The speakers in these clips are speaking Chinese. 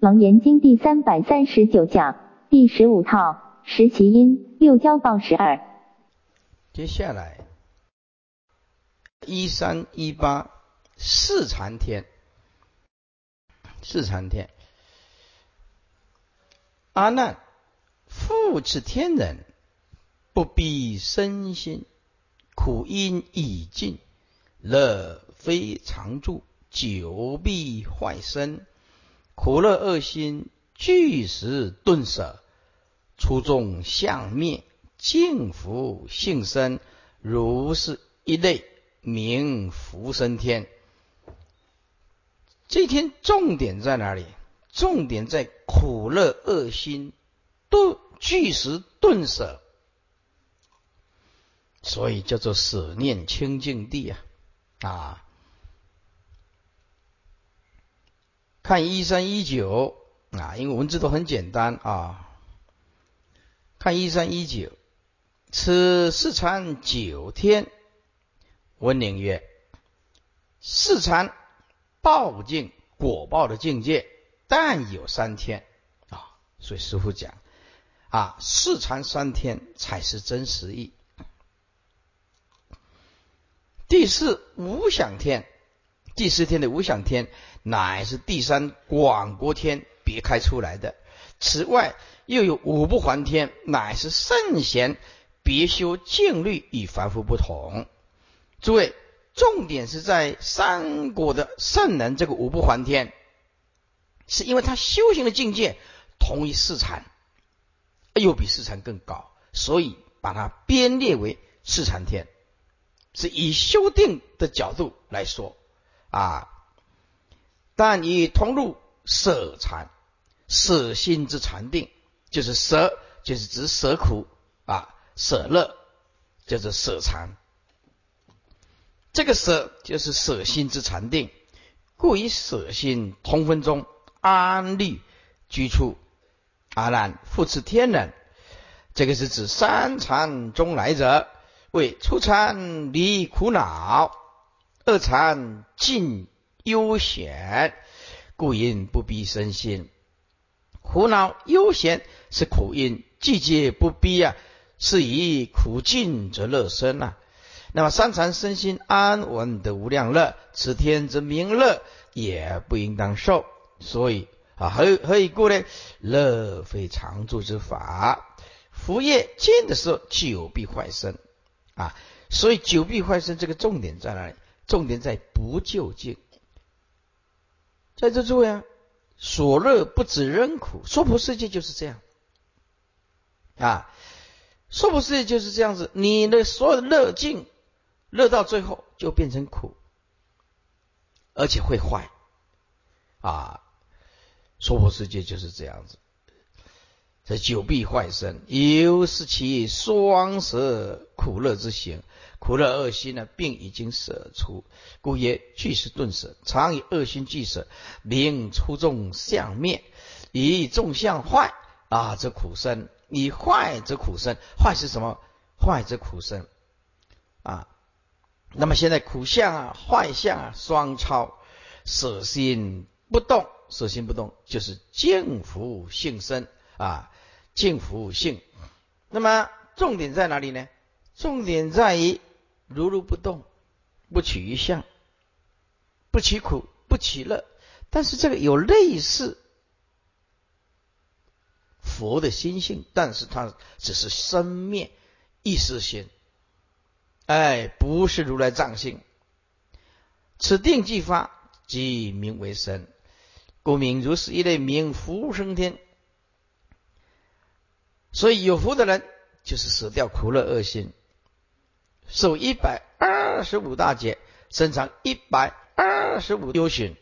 楞严经第三百三十九讲第十五套十其因六交报十二。接下来一三一八四禅天，四禅天，阿难，复次天人，不必身心，苦因已尽，乐非常住。久必坏身，苦乐恶心俱时顿舍，初众相灭，净福性生，如是一类名福生天。这天重点在哪里？重点在苦乐恶心顿俱时顿舍，所以叫做舍念清净地啊啊。看一三一九啊，因为文字都很简单啊。看一三一九，此四禅九天，文宁曰：四禅报境果报的境界，但有三天啊。所以师傅讲啊，四禅三天才是真实意。第四无想天。第四天的无想天，乃是第三广国天别开出来的。此外，又有五不还天，乃是圣贤别修净律与凡夫不同。诸位，重点是在三国的圣人这个五不还天，是因为他修行的境界同于四禅，又比四禅更高，所以把它编列为四禅天，是以修定的角度来说。啊！但以通入舍禅，舍心之禅定，就是舍，就是指舍苦啊，舍乐，叫做舍禅。这个舍就是舍心之禅定，故以舍心通分中安立居处。阿难复次天人，这个是指三禅中来者，为初禅离苦恼。二禅尽悠闲，故因不必身心；苦恼悠闲是苦因，季节不必啊，是以苦尽则乐生呐。那么三禅身心安稳得无量乐，此天之名乐也不应当受。所以啊，何何以故呢？乐非常住之法，福业尽的时候久必坏身啊。所以久必坏身，这个重点在哪里？重点在不就近，在这诸位啊，所乐不止人苦，娑婆世界就是这样。啊，娑婆世界就是这样子，你的所有的乐境，乐到最后就变成苦，而且会坏。啊，娑婆世界就是这样子，这久必坏身，又是其双舌苦乐之行。苦乐恶心呢，病已经舍出，故曰俱是顿舍。常以恶心俱舍，名出众相灭。以众相坏啊，则苦生；以坏则苦生。坏是什么？坏则苦生啊。那么现在苦相啊、坏相啊双超，舍心不动，舍心不动就是净福性生啊，净福性。那么重点在哪里呢？重点在于。如如不动，不取一相，不取苦，不取乐。但是这个有类似佛的心性，但是它只是生灭意识心，哎，不是如来藏性。此定即发，即名为神，故名如是一类名福生天。所以有福的人，就是舍掉苦乐恶心。受一百二十五大劫，身长一百二十五优旬。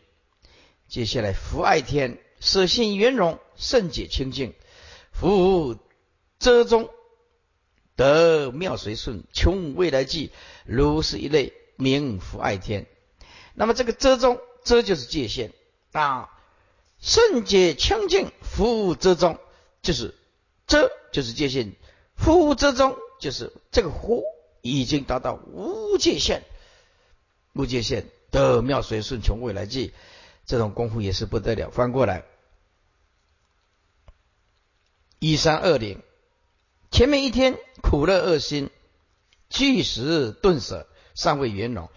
接下来福爱天，舍性圆融，圣解清净，福遮中得妙随顺，穷未来际，如是一类名福爱天。那么这个遮中，遮就是界限啊，圣解清净，福遮中就是遮就是界限，福遮中就是这个福。已经达到无界限，无界限的妙随顺穷未来际，这种功夫也是不得了。翻过来，一三二零，前面一天苦乐二心，俱时顿舍，尚未圆融。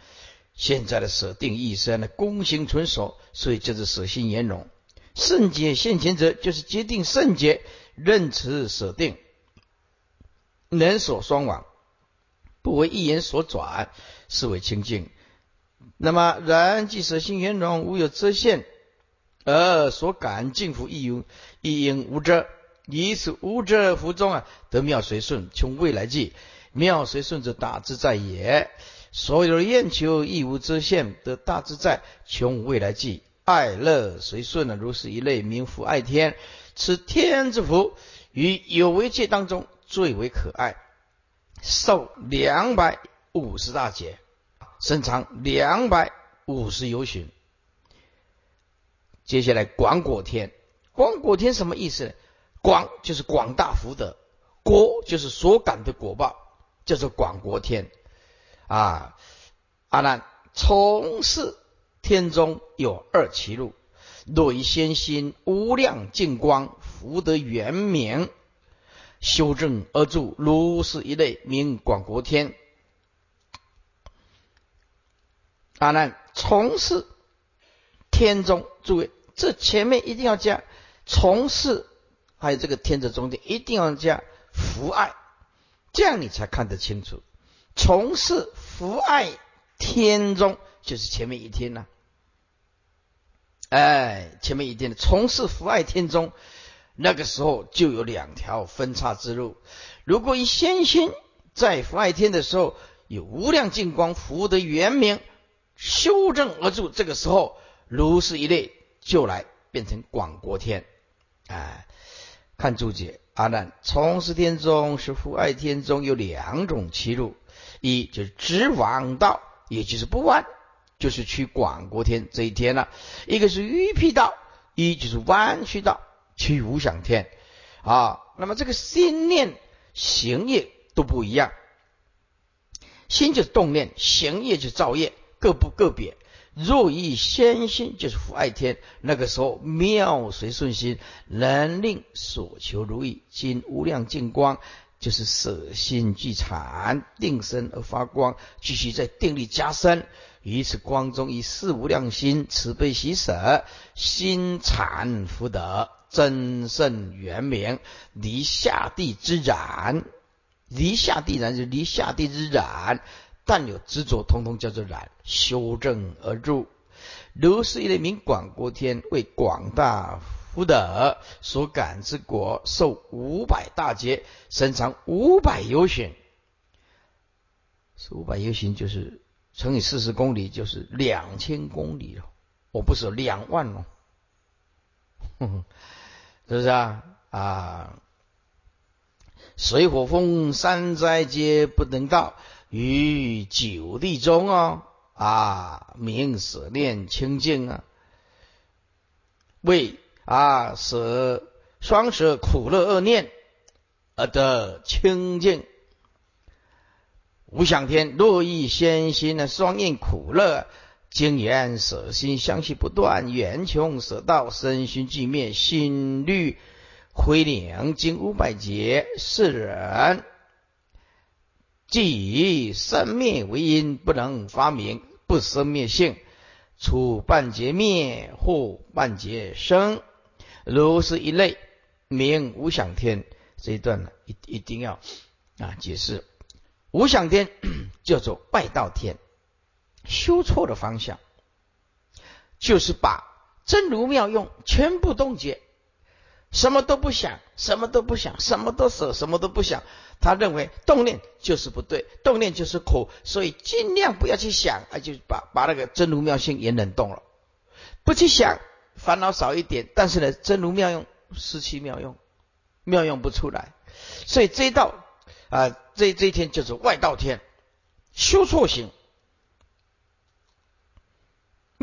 现在的舍定一生呢，功行纯熟，所以就是舍心圆融。圣解现前者，就是决定圣解，任持舍定，能所双往，不为一言所转，是为清净。那么然即舍心圆融，无有遮限，而所感净福亦有亦应无遮，以此无遮福中啊，得妙随顺，穷未来际，妙随顺者大自在也。所有的愿求亦无遮限，得大自在，穷未来际。爱乐随顺呢，如是一类名福爱天，此天之福于有为界当中最为可爱，寿两百五十大劫，身长两百五十由旬。接下来广果天，广果天什么意思呢？广就是广大福德，果就是所感的果报，叫做广果天啊。阿难从事。天中有二歧路，若以先心无量净光福德圆明修正而住，如是一类名广国天。阿难从事天中，诸位，这前面一定要加从事，还有这个天的中间一定要加福爱，这样你才看得清楚。从事福爱天中。就是前面一天呢，哎，前面一天的从事福爱天中，那个时候就有两条分叉之路。如果以先心在福爱天的时候有无量净光福德圆明修正而住，这个时候如是一类就来变成广国天。哎，看注解，阿难从事天中是福爱天中有两种歧路，一就是直往道，也就是不弯。就是去广国天这一天了，一个是迂辟道，一就是弯曲道，去无想天啊。那么这个心念行业都不一样，心就是动念，行业就造业，各不个别。若以先心就是福爱天，那个时候妙随顺心，能令所求如意。今无量净光，就是舍心聚禅，定身而发光，继续在定力加深。于此光中，以四无量心慈悲喜舍，心禅福德，真圣圆明，离下地之染，离下地染就离下地之染，但有执着，通通叫做染，修正而入。如是一类名广国天，为广大福德所感之果，受五百大劫，身长五百由旬，是五百由旬就是。乘以四十公里就是两千公里了，我不是两万哦，是不是啊？啊，水火风三灾皆不能到，于九地中哦，啊，名舍念清净啊，为啊舍双舍苦乐恶念而得清净。无想天，若意先心呢？双印苦乐，经言舍心相续不断，缘穷舍道，身心俱灭，心虑灰领，经五百劫，世人既以生灭为因，不能发明不生灭性，处半劫灭，或半劫生，如是一类名无想天。这一段呢，一一定要啊解释。无想天 叫做外道天，修错的方向，就是把真如妙用全部冻结，什么都不想，什么都不想，什么都舍，什么都不想。他认为动念就是不对，动念就是苦，所以尽量不要去想，啊，就把把那个真如妙性也冷冻了，不去想，烦恼少一点。但是呢，真如妙用失去妙用，妙用不出来，所以这一道。啊，这这一天就是外道天，修错行。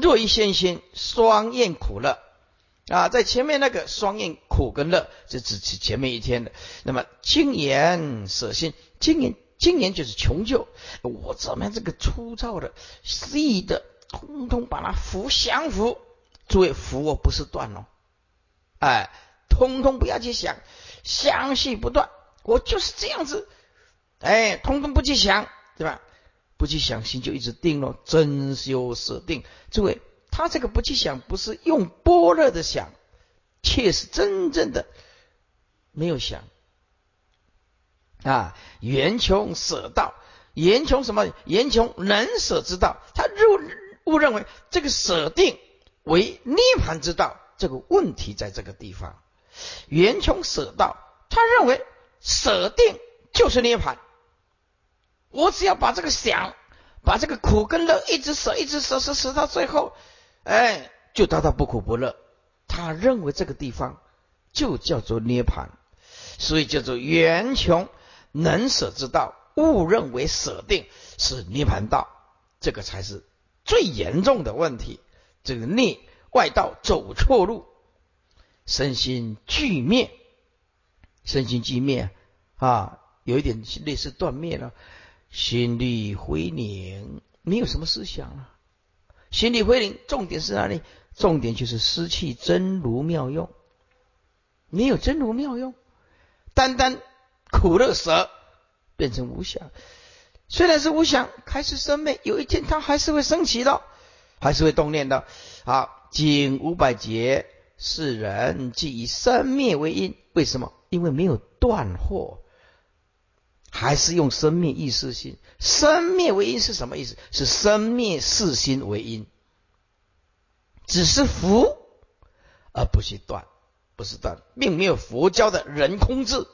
若一先心双厌苦乐啊，在前面那个双厌苦跟乐，是指前前面一天的。那么精言舍心，精言精言就是穷究，我怎么样这个粗糙的、细的，通通把它服降服。诸位服我不是断哦，哎，通通不要去想，相续不断，我就是这样子，哎，通通不去想，对吧？不去想，心就一直定了，真修舍定。诸位，他这个不去想，不是用般若的想，却是真正的没有想啊。圆穷舍道，圆穷什么？圆穷能舍之道。他误误认为这个舍定为涅盘之道，这个问题在这个地方。圆穷舍道，他认为舍定就是涅盘。我只要把这个想，把这个苦跟乐一直舍，一直舍，舍舍到最后，哎，就达到不苦不乐。他认为这个地方就叫做涅盘，所以叫做圆穷能舍之道。误认为舍定是涅盘道，这个才是最严重的问题。这个内外道走错路，身心俱灭，身心俱灭啊，有一点类似断灭了。心力回凝，没有什么思想了。心力回凝，重点是哪里？重点就是失去真如妙用，没有真如妙用，单单苦乐舍变成无想。虽然是无想，开始生灭，有一天它还是会升起的，还是会动念的。好，经五百劫，世人即以生灭为因，为什么？因为没有断惑。还是用生灭意识心，生灭为因是什么意思？是生灭四心为因，只是福，而不是断，不是断，并没有佛教的人空智。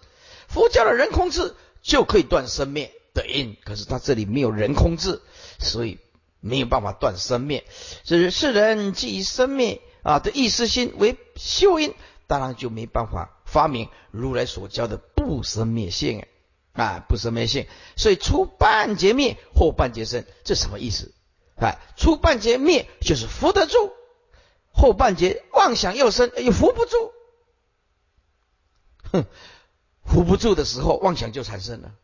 佛教的人空智就可以断生灭的因，可是他这里没有人空智，所以没有办法断生灭。是世人既以生灭啊的意识心为修因，当然就没办法发明如来所教的不生灭性。啊，不生灭性，所以出半截灭，后半截生，这什么意思？啊，出半截灭就是扶得住，后半截妄想又生，又扶不住。哼，扶不住的时候，妄想就产生了。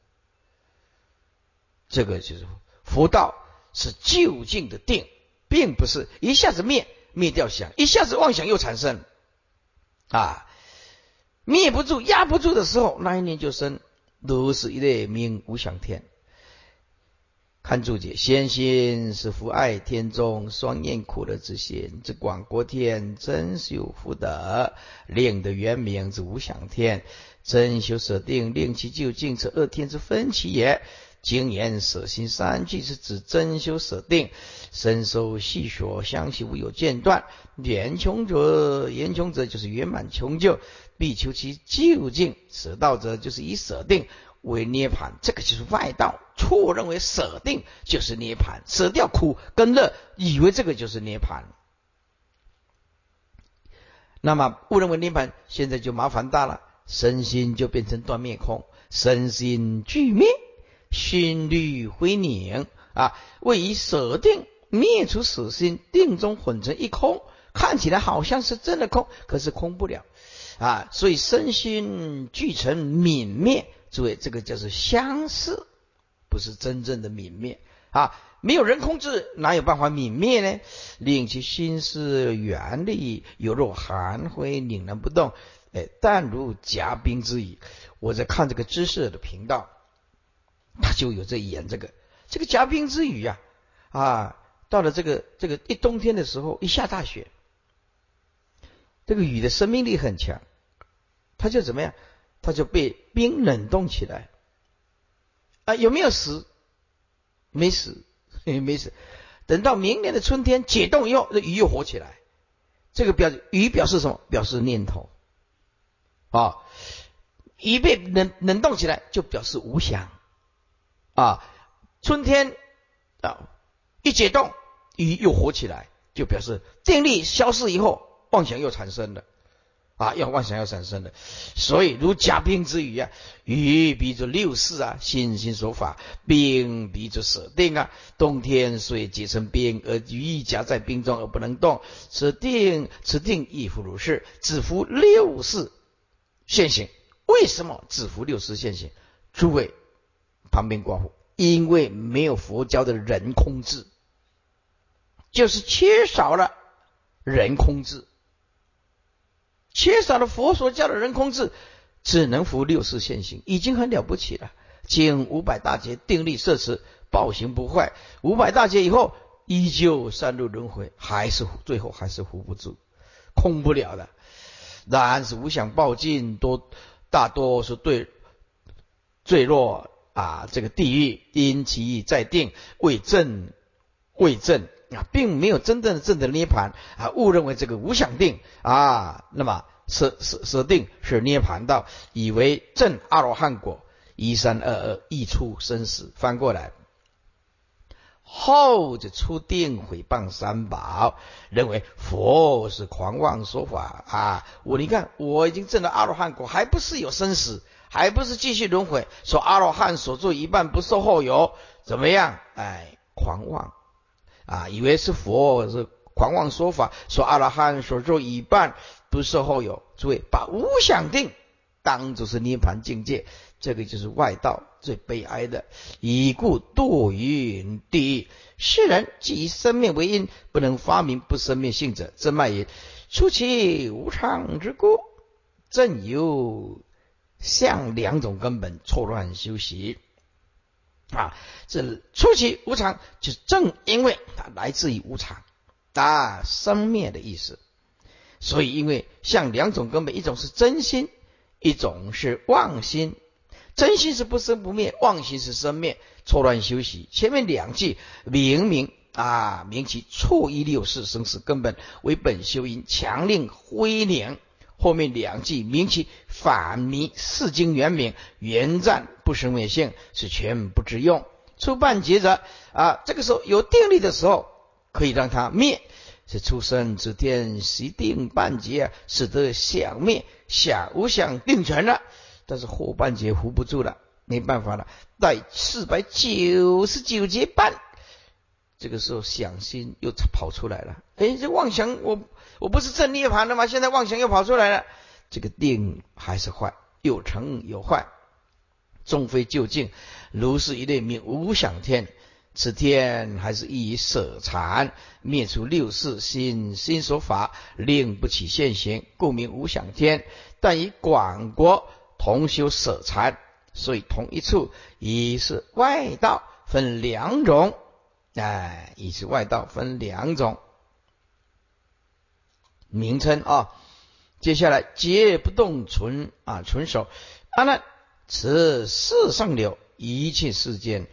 这个就是佛道是究竟的定，并不是一下子灭灭掉想，一下子妄想又产生。啊，灭不住、压不住的时候，那一年就生。如是一类名无想天。看注解，先心是福爱天中双念苦乐之心，这广国天真是有福德，令的原名是无想天。真修舍定，令其究竟，此二天之分歧也。经言舍心三句是指真修舍定，深受细学，相续无有间断。圆穷者，圆穷者就是圆满穷究。必求其究竟，舍道者就是以舍定为涅盘，这个就是外道错认为舍定就是涅盘，舍掉苦跟乐，以为这个就是涅盘。那么误认为涅盘，现在就麻烦大了，身心就变成断灭空，身心俱灭，心律灰凝啊，为以舍定灭除死心，定中混成一空，看起来好像是真的空，可是空不了。啊，所以身心俱成泯灭，诸位，这个叫做相似，不是真正的泯灭啊。没有人控制，哪有办法泯灭呢？令其心思原力，有若寒灰，凛然不动。哎，但如夹冰之雨。我在看这个知识的频道，他就有在演这个这个夹冰之雨呀。啊，到了这个这个一冬天的时候，一下大雪，这个雨的生命力很强。他就怎么样？他就被冰冷冻起来啊？有没有死？没死，没死。等到明年的春天解冻以后，那鱼又活起来。这个表鱼表示什么？表示念头啊。鱼被冷冷冻起来，就表示无想啊。春天啊，一解冻，鱼又活起来，就表示电力消失以后，妄想又产生了。啊，要妄想要产生的，所以如假冰之语啊，雨比作六事啊，信心所法，冰比作舍定啊，冬天水结成冰，而雨夹在冰中而不能动，此定此定亦复如是，只服六事现行。为什么只服六事现行？诸位旁边刮胡，因为没有佛教的人空智，就是缺少了人空智。缺少了佛所教的人空智，只能服六世现行，已经很了不起了。经五百大劫定力摄持，暴行不坏。五百大劫以后，依旧三路轮回，还是最后还是扶不住，空不了的。然是无想报尽，多大多是对坠落啊这个地狱，因其在定，为正为正啊，并没有真正的正的涅盘啊，误认为这个无想定啊，那么设设设定是涅盘道，以为正阿罗汉果。一三二二，一出生死，翻过来，后就出定毁谤三宝，认为佛是狂妄说法啊！我你看，我已经证了阿罗汉果，还不是有生死，还不是继续轮回？说阿罗汉所做一半不受后有，怎么样？哎，狂妄啊！以为是佛是狂妄说法，说阿罗汉所做一半不受后有。诸位，把无想定当作是涅盘境界。这个就是外道最悲哀的，已故堕于地狱。世人既以生命为因，不能发明不生命性者，真卖也。出其无常之故，正有向两种根本错乱修习啊。这出其无常，就正因为它来自于无常啊，生灭的意思。所以，因为像两种根本，一种是真心，一种是妄心。真心是不生不灭，妄心是生灭，错乱修习。前面两句明明啊，明其错一六世生死根本为本修因，强令灰灵。后面两句明其法迷四经原名，原赞不生灭性，是全不知用。出半截者啊，这个时候有定力的时候，可以让它灭。是出生之天习定半截，使得想灭想无想定全了。但是后半截扶不住了，没办法了。在四百九十九节半，这个时候想心又跑出来了。哎，这妄想我我不是正涅盘的吗？现在妄想又跑出来了。这个定还是坏，有成有坏，终非究竟。如是一类名无想天，此天还是以舍禅灭除六世心心所法，令不起现行，故名无想天。但以广国。同修舍禅，所以同一处已是外道分两种，哎，已是外道分两种名称啊。接下来皆不动存啊，存守阿难，此世上流一切世间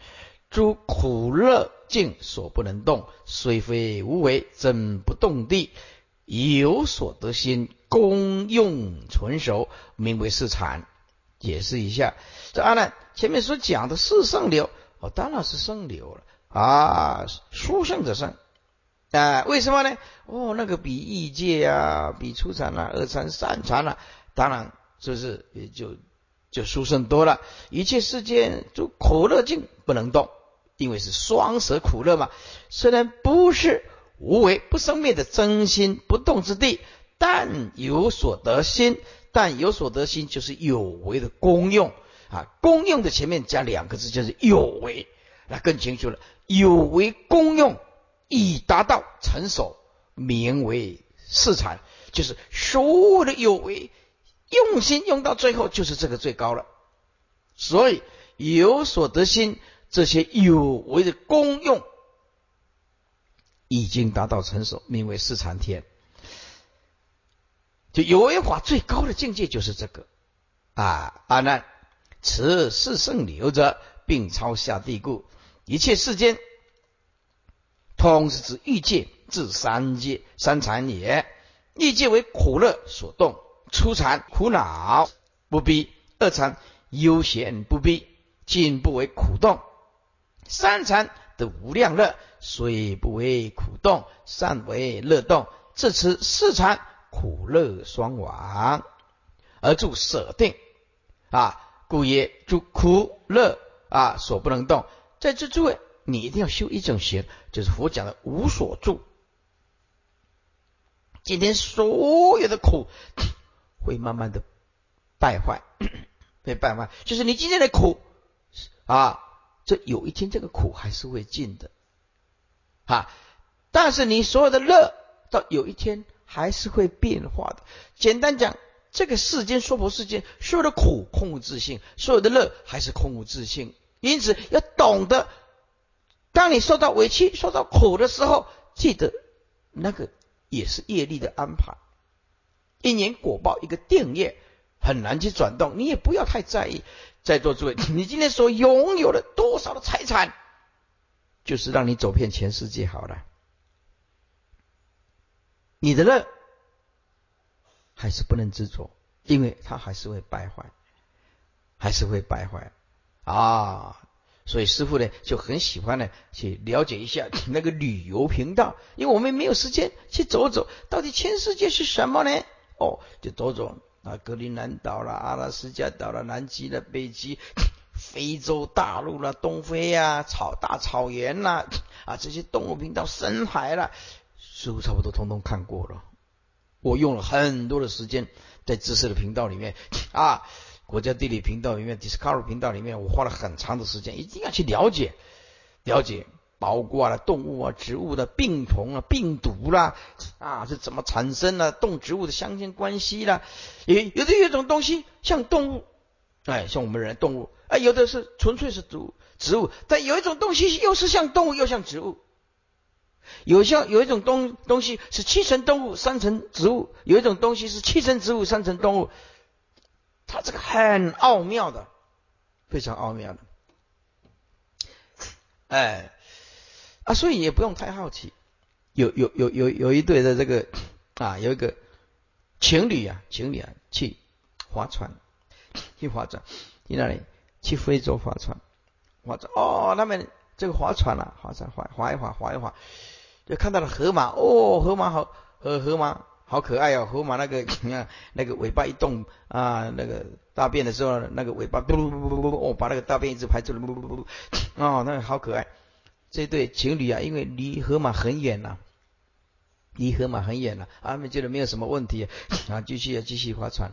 诸苦乐境所不能动，虽非无为，怎不动地，有所得心，功用存守，名为是禅。解释一下，这阿难前面所讲的是圣流，哦，当然是圣流了。啊，殊胜者圣啊，为什么呢？哦，那个比异界啊，比初禅啊、二禅、三禅啊，当然是不是也就就殊胜多了？一切世间就苦乐境不能动，因为是双舍苦乐嘛。虽然不是无为不生灭的真心不动之地，但有所得心。但有所得心，就是有为的功用啊。功用的前面加两个字，就是有为，那更清楚了。有为功用已达到成熟，名为四禅，就是所有的有为用心用到最后，就是这个最高了。所以有所得心，这些有为的功用已经达到成熟，名为四禅天。就有为法最高的境界就是这个啊！阿难，此是圣流者，并超下地故。一切世间，通是指欲界至三界三禅也。欲界为苦乐所动，初禅苦恼不逼，二禅悠闲不逼，进不为苦动，三禅得无量乐，虽不为苦动，善为乐动。至此四禅。苦乐双亡，而住舍定啊，故曰助苦乐啊所不能动。在这诸位，你一定要修一种行，就是佛讲的无所住。今天所有的苦会慢慢的败坏，会败坏。就是你今天的苦啊，这有一天这个苦还是会尽的啊。但是你所有的乐，到有一天。还是会变化的。简单讲，这个世间娑婆世界，所有的苦空无自性，所有的乐还是空无自性。因此要懂得，当你受到委屈、受到苦的时候，记得那个也是业力的安排。因缘果报，一个定业很难去转动，你也不要太在意。在座诸位，你今天所拥有的多少的财产，就是让你走遍全世界好了。你的乐还是不能执着，因为它还是会败坏，还是会败坏啊！所以师傅呢就很喜欢呢去了解一下 那个旅游频道，因为我们没有时间去走走，到底全世界是什么呢？哦，就走走。啊，格陵兰岛啦，阿拉斯加岛啦，南极啦、北极、非洲大陆啦，东非呀，草大草原啦，啊，这些动物频道、深海啦，似乎差不多通通看过了。我用了很多的时间在知识的频道里面啊，国家地理频道里面、Discovery 频道里面，我花了很长的时间，一定要去了解了解。包括了动物啊、植物的病虫啊、病毒啦啊是怎么产生的？动植物的相间关系啦，有有的有一种东西像动物，哎，像我们人动物，哎，有的是纯粹是植物，植物，但有一种东西又是像动物又像植物，有像有一种东东西是七层动物三层植物，有一种东西是七层植物三层动物，它这个很奥妙的，非常奥妙的，哎。啊，所以也不用太好奇。有有有有有一对的这个啊，有一个情侣啊，情侣啊去划船，去划船，去哪里？去非洲划船，划船哦，他们这个划船啊，划船划划一划，划一划，就看到了河马哦，河马好河河马好可爱哦，河马那个你看 那个尾巴一动啊，那个大便的时候那个尾巴嘟噜噜噜噜哦，把那个大便一直排出来，哦，那个好可爱。这对情侣啊，因为离河马很远呐，离河马很远了，他们觉得没有什么问题啊，继续啊继续划船。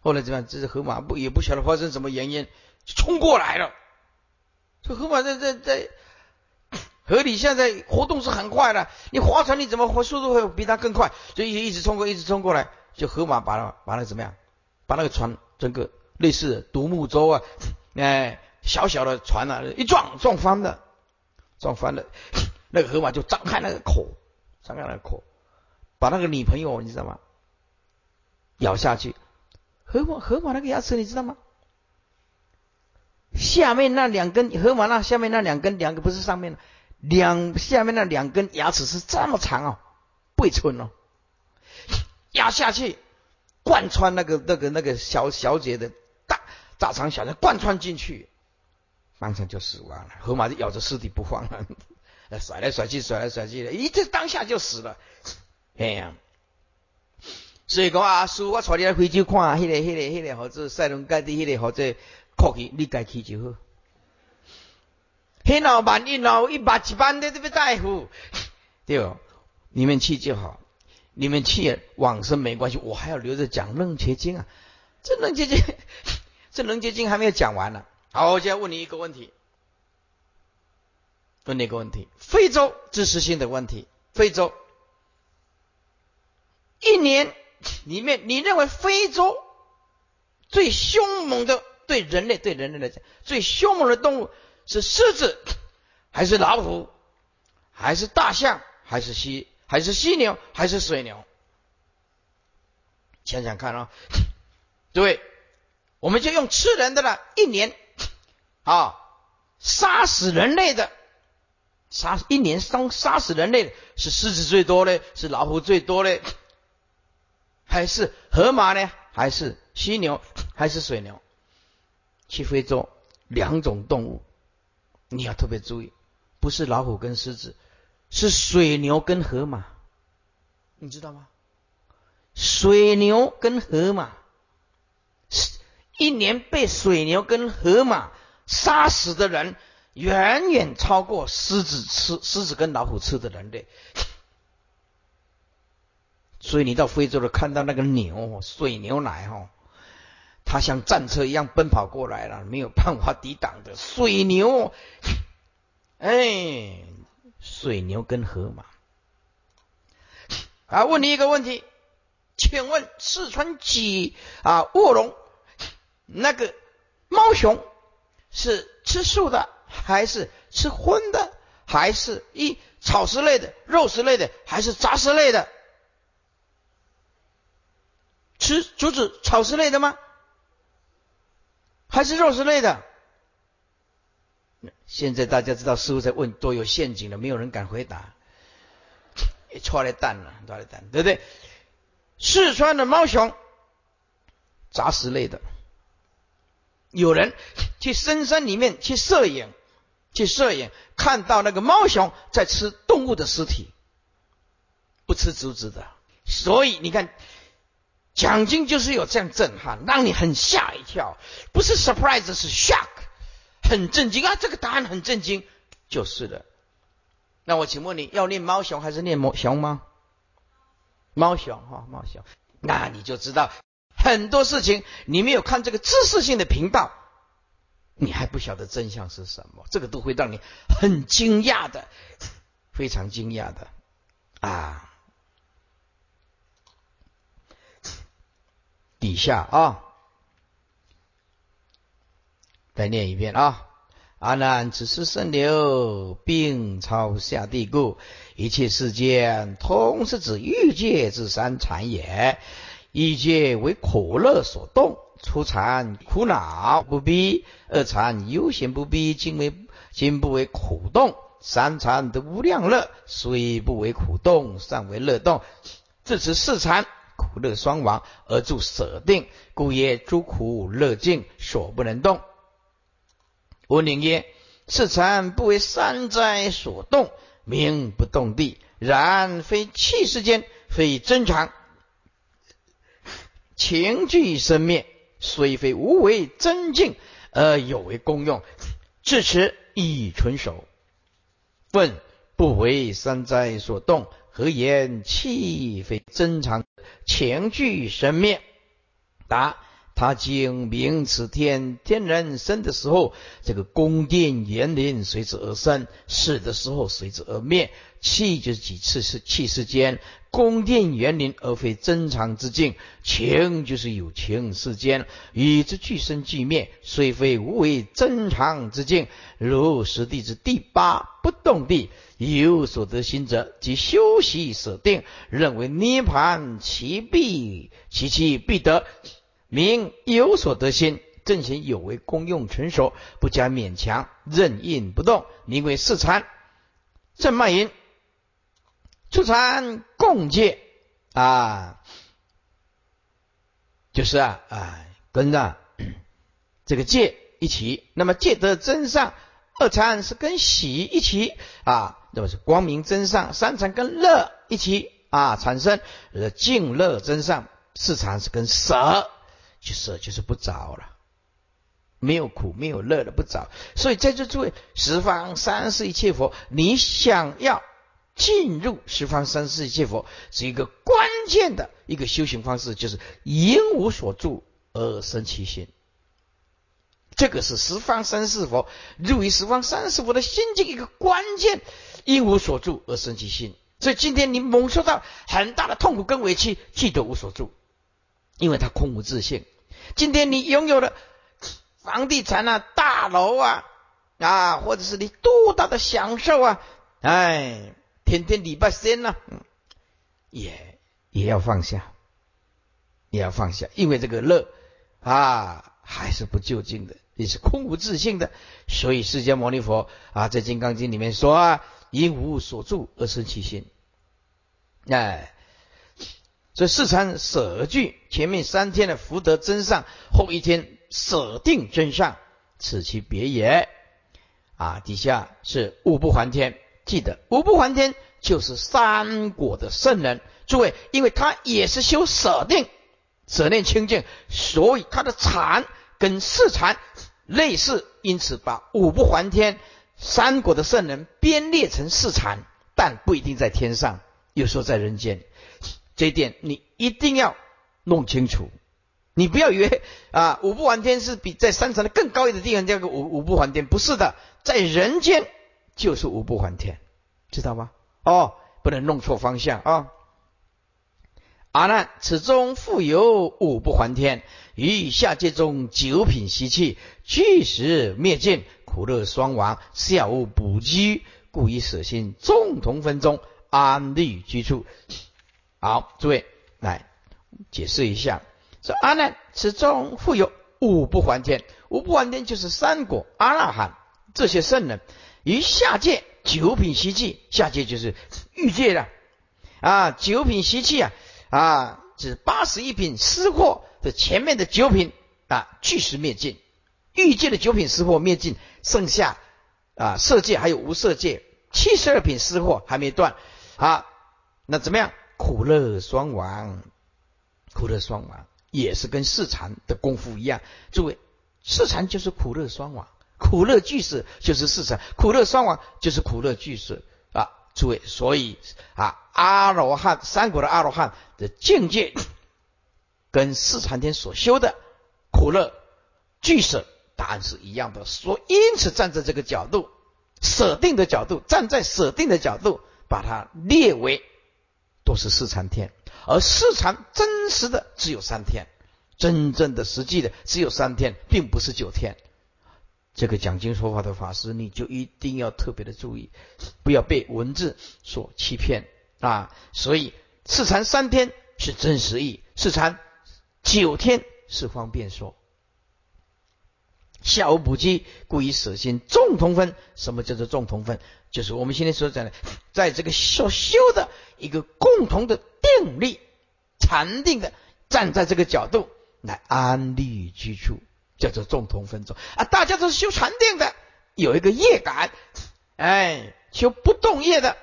后来怎么样？这只河马不也不晓得发生什么原因，冲过来了。这河马在在在河里现在活动是很快的，你划船你怎么划速度会比它更快？就一一直冲过，一直冲过来，就河马把那把那怎么样？把那个船整个类似独木舟啊，哎小小的船啊，一撞撞翻了。撞翻了，那个河马就张开那个口，张开那个口，把那个女朋友你知道吗？咬下去。河马河马那个牙齿你知道吗？下面那两根河马那下面那两根两个不是上面两下面那两根牙齿是这么长哦，背寸哦，压下去贯穿那个那个那个小小姐的大大肠小肠贯穿进去。当场就死亡了，河马就 咬着尸体不放了，甩来甩去，甩来甩去的，一这当下就死了。哎呀，所以讲啊，叔，我带你来非洲看，迄个、迄个、迄个，或者塞伦盖蒂，迄个或者酷去，你该去就好。黑老板一老一百几万的这个大夫，对，你们去就好，你们去往生没关系，我还要留着讲楞伽经啊，这楞伽经，这楞伽经还没有讲完呢。好，我现在问你一个问题，问你一个问题：非洲知识性的问题。非洲。一年里面，你认为非洲最凶猛的对人类对人类来讲最凶猛的动物是狮子，还是老虎，还是大象，还是犀还是犀牛，还是水牛？想想看啊，诸位，我们就用吃人的了，一年。啊，杀死人类的，杀一年杀杀死人类的是狮子最多嘞，是老虎最多嘞，还是河马呢？还是犀牛？还是水牛？去非洲两种动物，你要特别注意，不是老虎跟狮子，是水牛跟河马，你知道吗？水牛跟河马，一年被水牛跟河马。杀死的人远远超过狮子吃狮子跟老虎吃的人类，所以你到非洲了，看到那个牛水牛奶哈，它像战车一样奔跑过来了，没有办法抵挡的水牛，哎，水牛跟河马啊，问你一个问题，请问四川几啊卧龙那个猫熊是吃素的还是吃荤的，还是一草食类的、肉食类的，还是杂食类的？吃竹子草食类的吗？还是肉食类的？现在大家知道师傅在问多有陷阱了，没有人敢回答。错了蛋了，错了蛋，对不对？四川的猫熊，杂食类的。有人去深山里面去摄影，去摄影，看到那个猫熊在吃动物的尸体，不吃竹子的。所以你看，讲经就是有这样震撼，让你很吓一跳，不是 surprise，是 shock，很震惊啊！这个答案很震惊，就是的。那我请问你要念猫熊还是念猫熊吗？猫熊哈，猫熊，那你就知道很多事情你没有看这个知识性的频道，你还不晓得真相是什么，这个都会让你很惊讶的，非常惊讶的啊！底下啊，再念一遍啊。阿难，此是圣流，并超下地故。一切世间，通是指欲界之三禅也。欲界为苦乐所动，初禅苦恼不逼，二禅悠闲不逼，今为今不为苦动，三禅得无量乐，虽不为苦动，尚为乐动。至此四禅苦乐双亡，而住舍定，故曰诸苦乐尽，所不能动。我宁曰：是禅不为三灾所动，名不动地。然非气世间，非真常，情聚生灭，虽非无为真境，而有为功用。至此已纯熟。问：不为三灾所动，何言气非真常，情具神灭？答。他经明此天天人生的时候，这个宫殿园林随之而生；死的时候随之而灭。气就是几次是气世间，宫殿园林而非真常之境；情就是有情世间，与之俱生俱灭，虽非无为真常之境。如实地之第八不动地，有所得心者，即修习舍定，认为涅盘其必其气必得。名有所得心，正行有为功用成熟，不加勉强，任运不动，名为四禅。正脉音，初禅共戒啊，就是啊啊，跟着 这个戒一起。那么戒得真上，二禅是跟喜一起啊，那么是光明真上。三禅跟乐一起啊产生，呃，净乐真上。四禅是跟舍。就是就是不着了，没有苦没有乐的不着，所以在这诸位十方三世一切佛，你想要进入十方三世一切佛，是一个关键的一个修行方式，就是因无所住而生其心。这个是十方三世佛入于十方三世佛的心境一个关键，因无所住而生其心。所以今天你蒙受到很大的痛苦跟委屈，记得无所住。因为他空无自信。今天你拥有了房地产啊、大楼啊啊，或者是你多大的享受啊，哎，天天礼拜三呢，也也要放下，也要放下，因为这个乐啊还是不究竟的，也是空无自信的。所以释迦牟尼佛啊，在《金刚经》里面说啊，因无所住而生其心，哎。这四禅舍具，前面三天的福德真上，后一天舍定真上，此其别也。啊，底下是五不还天，记得五不还天就是三果的圣人。诸位，因为他也是修舍定、舍念清净，所以他的禅跟四禅类似，因此把五不还天三果的圣人编列成四禅，但不一定在天上，有时候在人间。这一点你一定要弄清楚，你不要以为 啊五不还天是比在山层的更高一的地方叫个五五不还天，不是的，在人间就是五不还天，知道吗？哦，不能弄错方向啊。阿难，此中复有五不还天，于下界中九品习气，俱时灭尽，苦乐双亡，下无补居，故以舍心众同分中安立居处。好，诸位来解释一下，说阿难，此中复有五不还天，五不还天就是三果阿那含这些圣人，于下界九品习气，下界就是欲界了啊，九品习气啊。啊，是八十一品失货的前面的九品啊，俱时灭尽；欲界的九品失货灭尽，剩下啊色界还有无色界七十二品失货还没断啊。那怎么样？苦乐双亡，苦乐双亡也是跟四禅的功夫一样。诸位，四禅就是苦乐双亡，苦乐俱死就是四禅，苦乐双亡就是苦乐俱死。诸位，所以啊，阿罗汉三国的阿罗汉的境界，跟四禅天所修的苦乐俱舍答案是一样的。所因此站在这个角度，舍定的角度，站在舍定的角度，把它列为都是四禅天，而四禅真实的只有三天，真正的实际的只有三天，并不是九天。这个讲经说法的法师，你就一定要特别的注意，不要被文字所欺骗啊！所以四禅三天是真实意，四禅九天是方便说。下无补机，故以舍心众同分。什么叫做众同分？就是我们现在所讲的，在这个所修的一个共同的定力、禅定的，站在这个角度来安立居处。叫做众同分众啊，大家都是修禅定的，有一个业感，哎，修不动业的，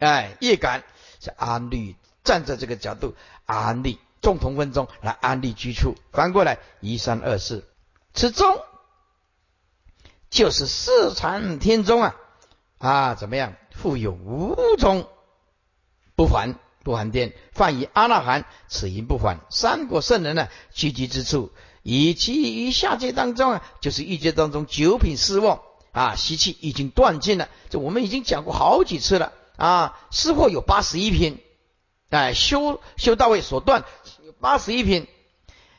哎，业感是安立，站在这个角度安立众同分中来安立居处。翻过来一三二四，此中就是四禅天中啊啊，怎么样？复有五种不还不还颠，犯以阿那含，此因不还。三国圣人呢，聚集之处。以其于下界当中啊，就是欲界当中九品失望啊，习气已经断尽了。这我们已经讲过好几次了啊。失货有八十一品，哎，修修到位所断有八十一品。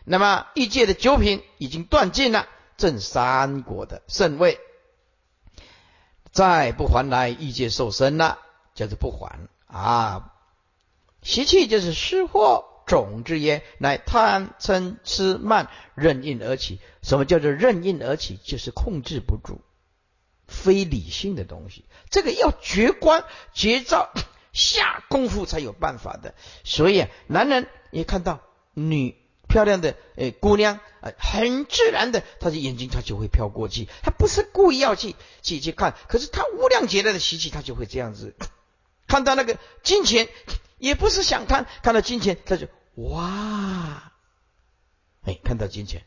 那么欲界的九品已经断尽了，正三国的圣位，再不还来欲界受身了，叫做不还啊。习气就是失货。种之言，乃贪嗔痴慢任运而起。什么叫做任运而起？就是控制不住，非理性的东西。这个要绝观绝招，下功夫才有办法的。所以啊，男人一看到女漂亮的诶姑娘，呃，很自然的，他的眼睛他就会飘过去。他不是故意要去去去看，可是他无量劫来的习气，他就会这样子。看到那个金钱。也不是想贪，看到金钱他就哇，哎，看到金钱，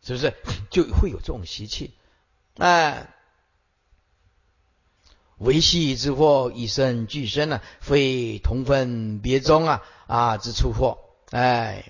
是不是 就会有这种习气？哎，维系之祸以身俱身呢，非同分别中啊啊之出祸，哎，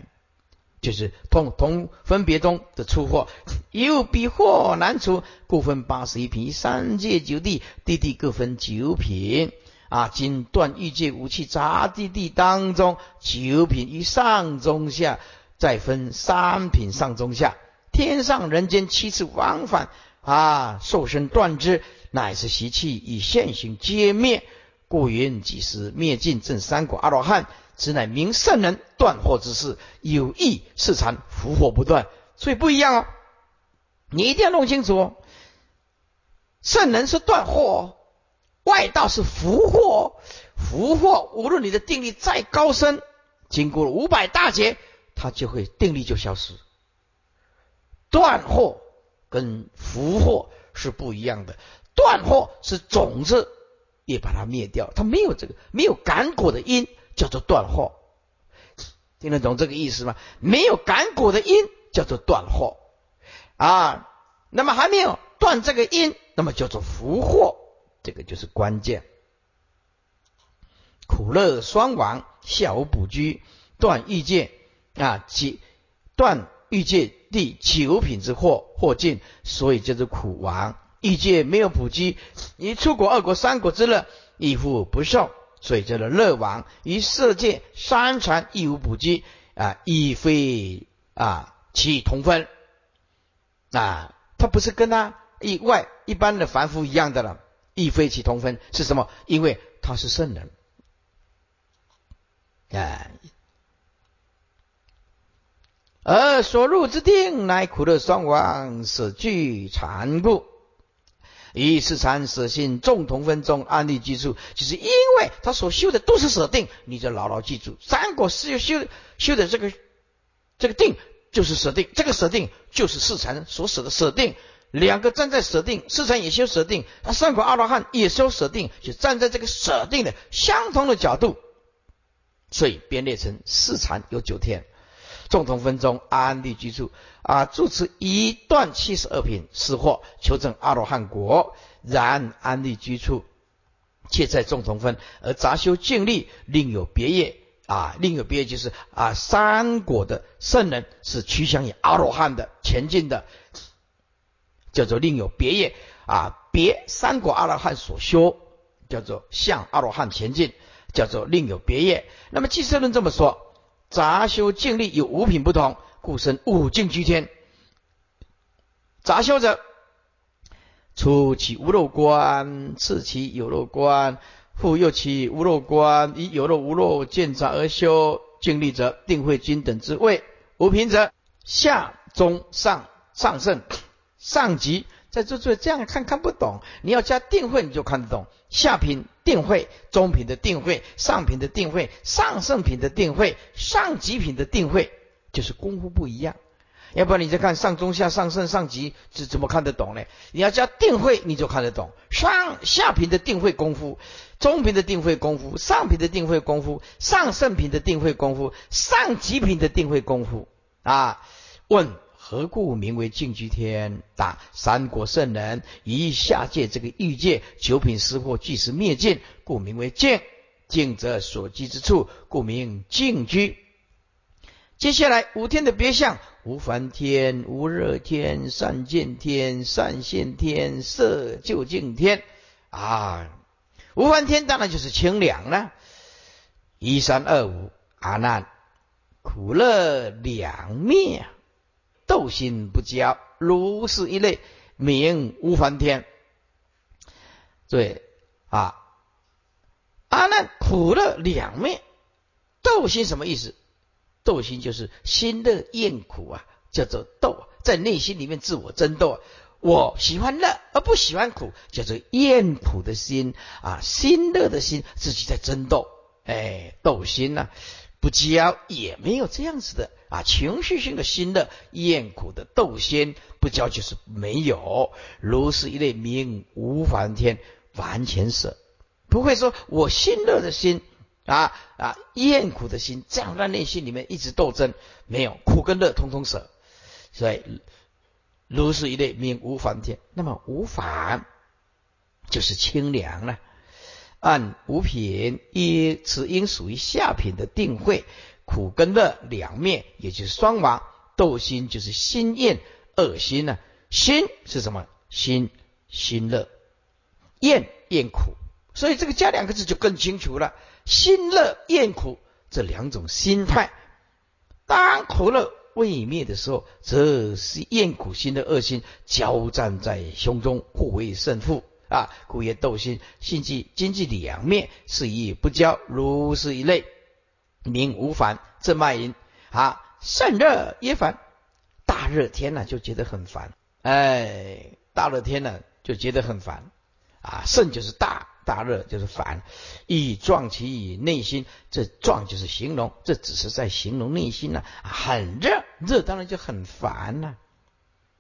就是同同分别中的出货，又比货难除，故分八十一品，三界九地，地地各分九品。啊！今断欲界五气杂地地当中九品于上中下，再分三品上中下。天上人间七次往返啊，受身断之，乃是习气以现行皆灭。故云即时灭尽正三果阿罗汉，此乃名圣人断惑之事，有意是禅福祸不断，所以不一样哦。你一定要弄清楚哦，圣人是断惑。外道是福祸，福祸无论你的定力再高深，经过了五百大劫，它就会定力就消失。断惑跟福祸是不一样的，断惑是种子也把它灭掉，它没有这个没有感果的因叫做断惑，听得懂这个意思吗？没有感果的因叫做断惑啊，那么还没有断这个因，那么叫做福祸。这个就是关键，苦乐双亡，下无补居，断欲界啊，即断欲界第九品之祸祸尽，所以叫做苦亡。欲界没有补居，你出国二国三国之乐亦复不受所以叫做乐王与色界三禅亦无补机啊，亦非啊其同分啊，他不是跟他以外一般的凡夫一样的了，亦非其同分是什么？因为他是圣人，啊，而所入之定乃苦乐双亡，死俱残故。以四禅舍心众同分中安立居处，就是因为他所修的都是舍定，你就牢牢记住，三果是修修的这个这个定就是舍定，这个舍定就是四禅所舍的舍定，两个站在舍定，四禅也修舍定，他三果阿罗汉也修舍定，就站在这个舍定的相同的角度，所以编列成四禅有九天。众同分中安立居住啊，住持一段七十二品，是或求证阿罗汉果，然安立居处，且在众同分，而杂修净力另有别业啊，另有别业就是啊，三果的圣人是趋向于阿罗汉的前进的，叫做另有别业啊，别三果阿罗汉所修，叫做向阿罗汉前进，叫做另有别业。那么，俱舍论这么说。杂修净力有五品不同，故生五境居天。杂修者，初起无漏观，次起有漏观，复又起无漏观，以有漏无漏见杂而修净力者，定慧君等之位。无品者，下中上上圣上级。在这这这样看看不懂，你要加定慧你就看得懂。下品定慧，中品的定慧，上品的定慧，上圣品的定慧，上极品的定慧，就是功夫不一样。要不然你再看上中下上圣上极，这怎么看得懂呢？你要加定慧你就看得懂。上下品的定慧功夫，中品的定慧功夫，上品的定慧功夫，上圣品的定慧功夫，上极品的定慧功夫啊？问。何故名为净居天？答：三国圣人以下界这个欲界九品失货即时灭尽，故名为净。净则所居之处，故名净居。接下来五天的别相：无烦天、无热天、善见天、善现天、色究竟天。啊，无烦天当然就是清凉了。一三二五，阿难，苦乐两灭。斗心不交，如是一类，名无梵天。对啊，阿难苦乐两面，斗心什么意思？斗心就是心乐厌苦啊，叫做斗，在内心里面自我争斗。我喜欢乐而不喜欢苦，叫做厌苦的心啊，心乐的心自己在争斗，哎，斗心呐。不交也没有这样子的啊，情绪性的心乐厌苦的斗心不交就是没有，如是一类名无烦天，完全舍，不会说我心乐的心啊啊厌苦的心这样在内心里面一直斗争，没有苦跟乐通通舍，所以如是一类名无烦天，那么无烦就是清凉了。按五品，一此应属于下品的定慧，苦跟乐两面，也就是双亡。斗心就是心厌恶心呢？心是什么？心心乐，厌厌苦。所以这个加两个字就更清楚了。心乐厌苦这两种心态，当苦乐未灭的时候，则是厌苦心的恶心交战在胸中，互为胜负。啊，故曰斗心，心即经济两面，是以不交，如是一类，名无烦。正脉音啊，甚热也烦，大热天呢就觉得很烦，哎，大热天呢就觉得很烦啊。甚就是大，大热就是烦，以壮其以内心，这壮就是形容，这只是在形容内心呢，很热，热当然就很烦了。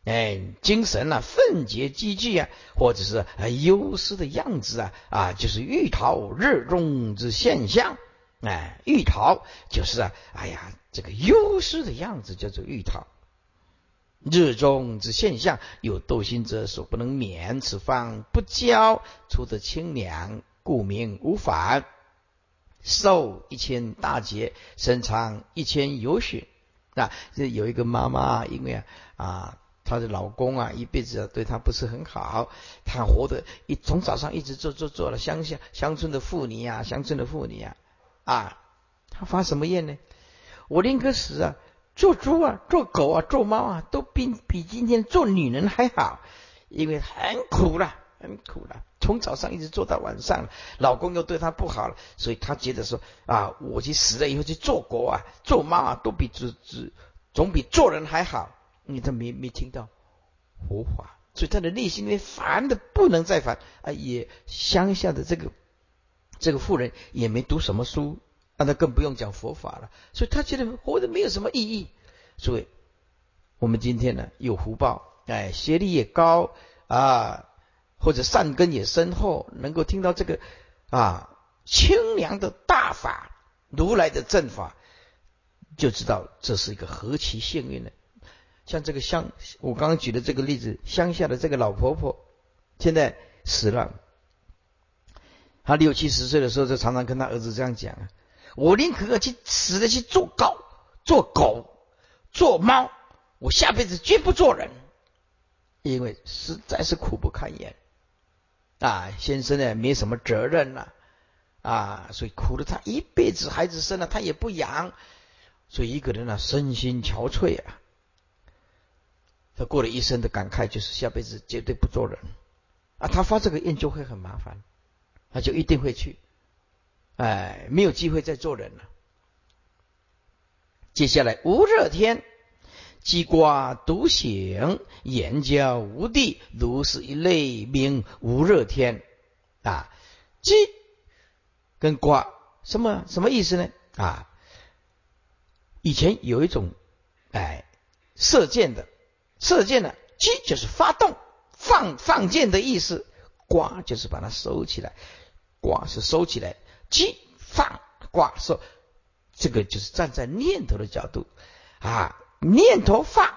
哎，精神啊，奋结积聚啊，或者是啊忧思的样子啊，啊，就是欲逃日中之现象。哎，欲逃就是啊，哎呀，这个忧思的样子叫做欲逃。日中之现象，有斗心者所不能免，此方不交，出得清凉，故名无反。寿一千大劫，身长一千有许。那这有一个妈妈，因为啊啊。她的老公啊，一辈子啊对她不是很好，她活的一从早上一直做做做了乡下乡村的妇女啊，乡村的妇女啊，啊，她发什么愿呢？我宁可死啊，做猪啊，做狗啊，做猫啊，都比比今天做女人还好，因为很苦了，很苦了，从早上一直做到晚上，老公又对她不好了，所以她觉得说啊，我去死了以后去做狗啊，做猫啊，都比只只总比做人还好。你都没没听到佛法，所以他的内心里面烦的不能再烦啊！也乡下的这个这个妇人也没读什么书，那他更不用讲佛法了。所以他觉得活的没有什么意义。所以我们今天呢，有福报，哎，学历也高啊，或者善根也深厚，能够听到这个啊清凉的大法，如来的正法，就知道这是一个何其幸运呢！像这个乡，我刚刚举的这个例子，乡下的这个老婆婆，现在死了。她六七十岁的时候，就常常跟她儿子这样讲啊：“我宁可去死的去做狗，做狗，做猫，我下辈子绝不做人，因为实在是苦不堪言啊！先生呢，没什么责任了啊，所以苦了他一辈子，孩子生了他也不养，所以一个人呢，身心憔悴啊。”他过了一生的感慨，就是下辈子绝对不做人啊！他发这个愿就会很麻烦，他就一定会去，哎，没有机会再做人了。接下来，无热天，鸡瓜独醒，言教无地，如是一类名无热天啊。鸡跟瓜什么什么意思呢？啊，以前有一种哎射箭的。射箭呢，鸡就是发动，放放箭的意思；瓜就是把它收起来，瓜是收起来，击放挂收，这个就是站在念头的角度啊，念头放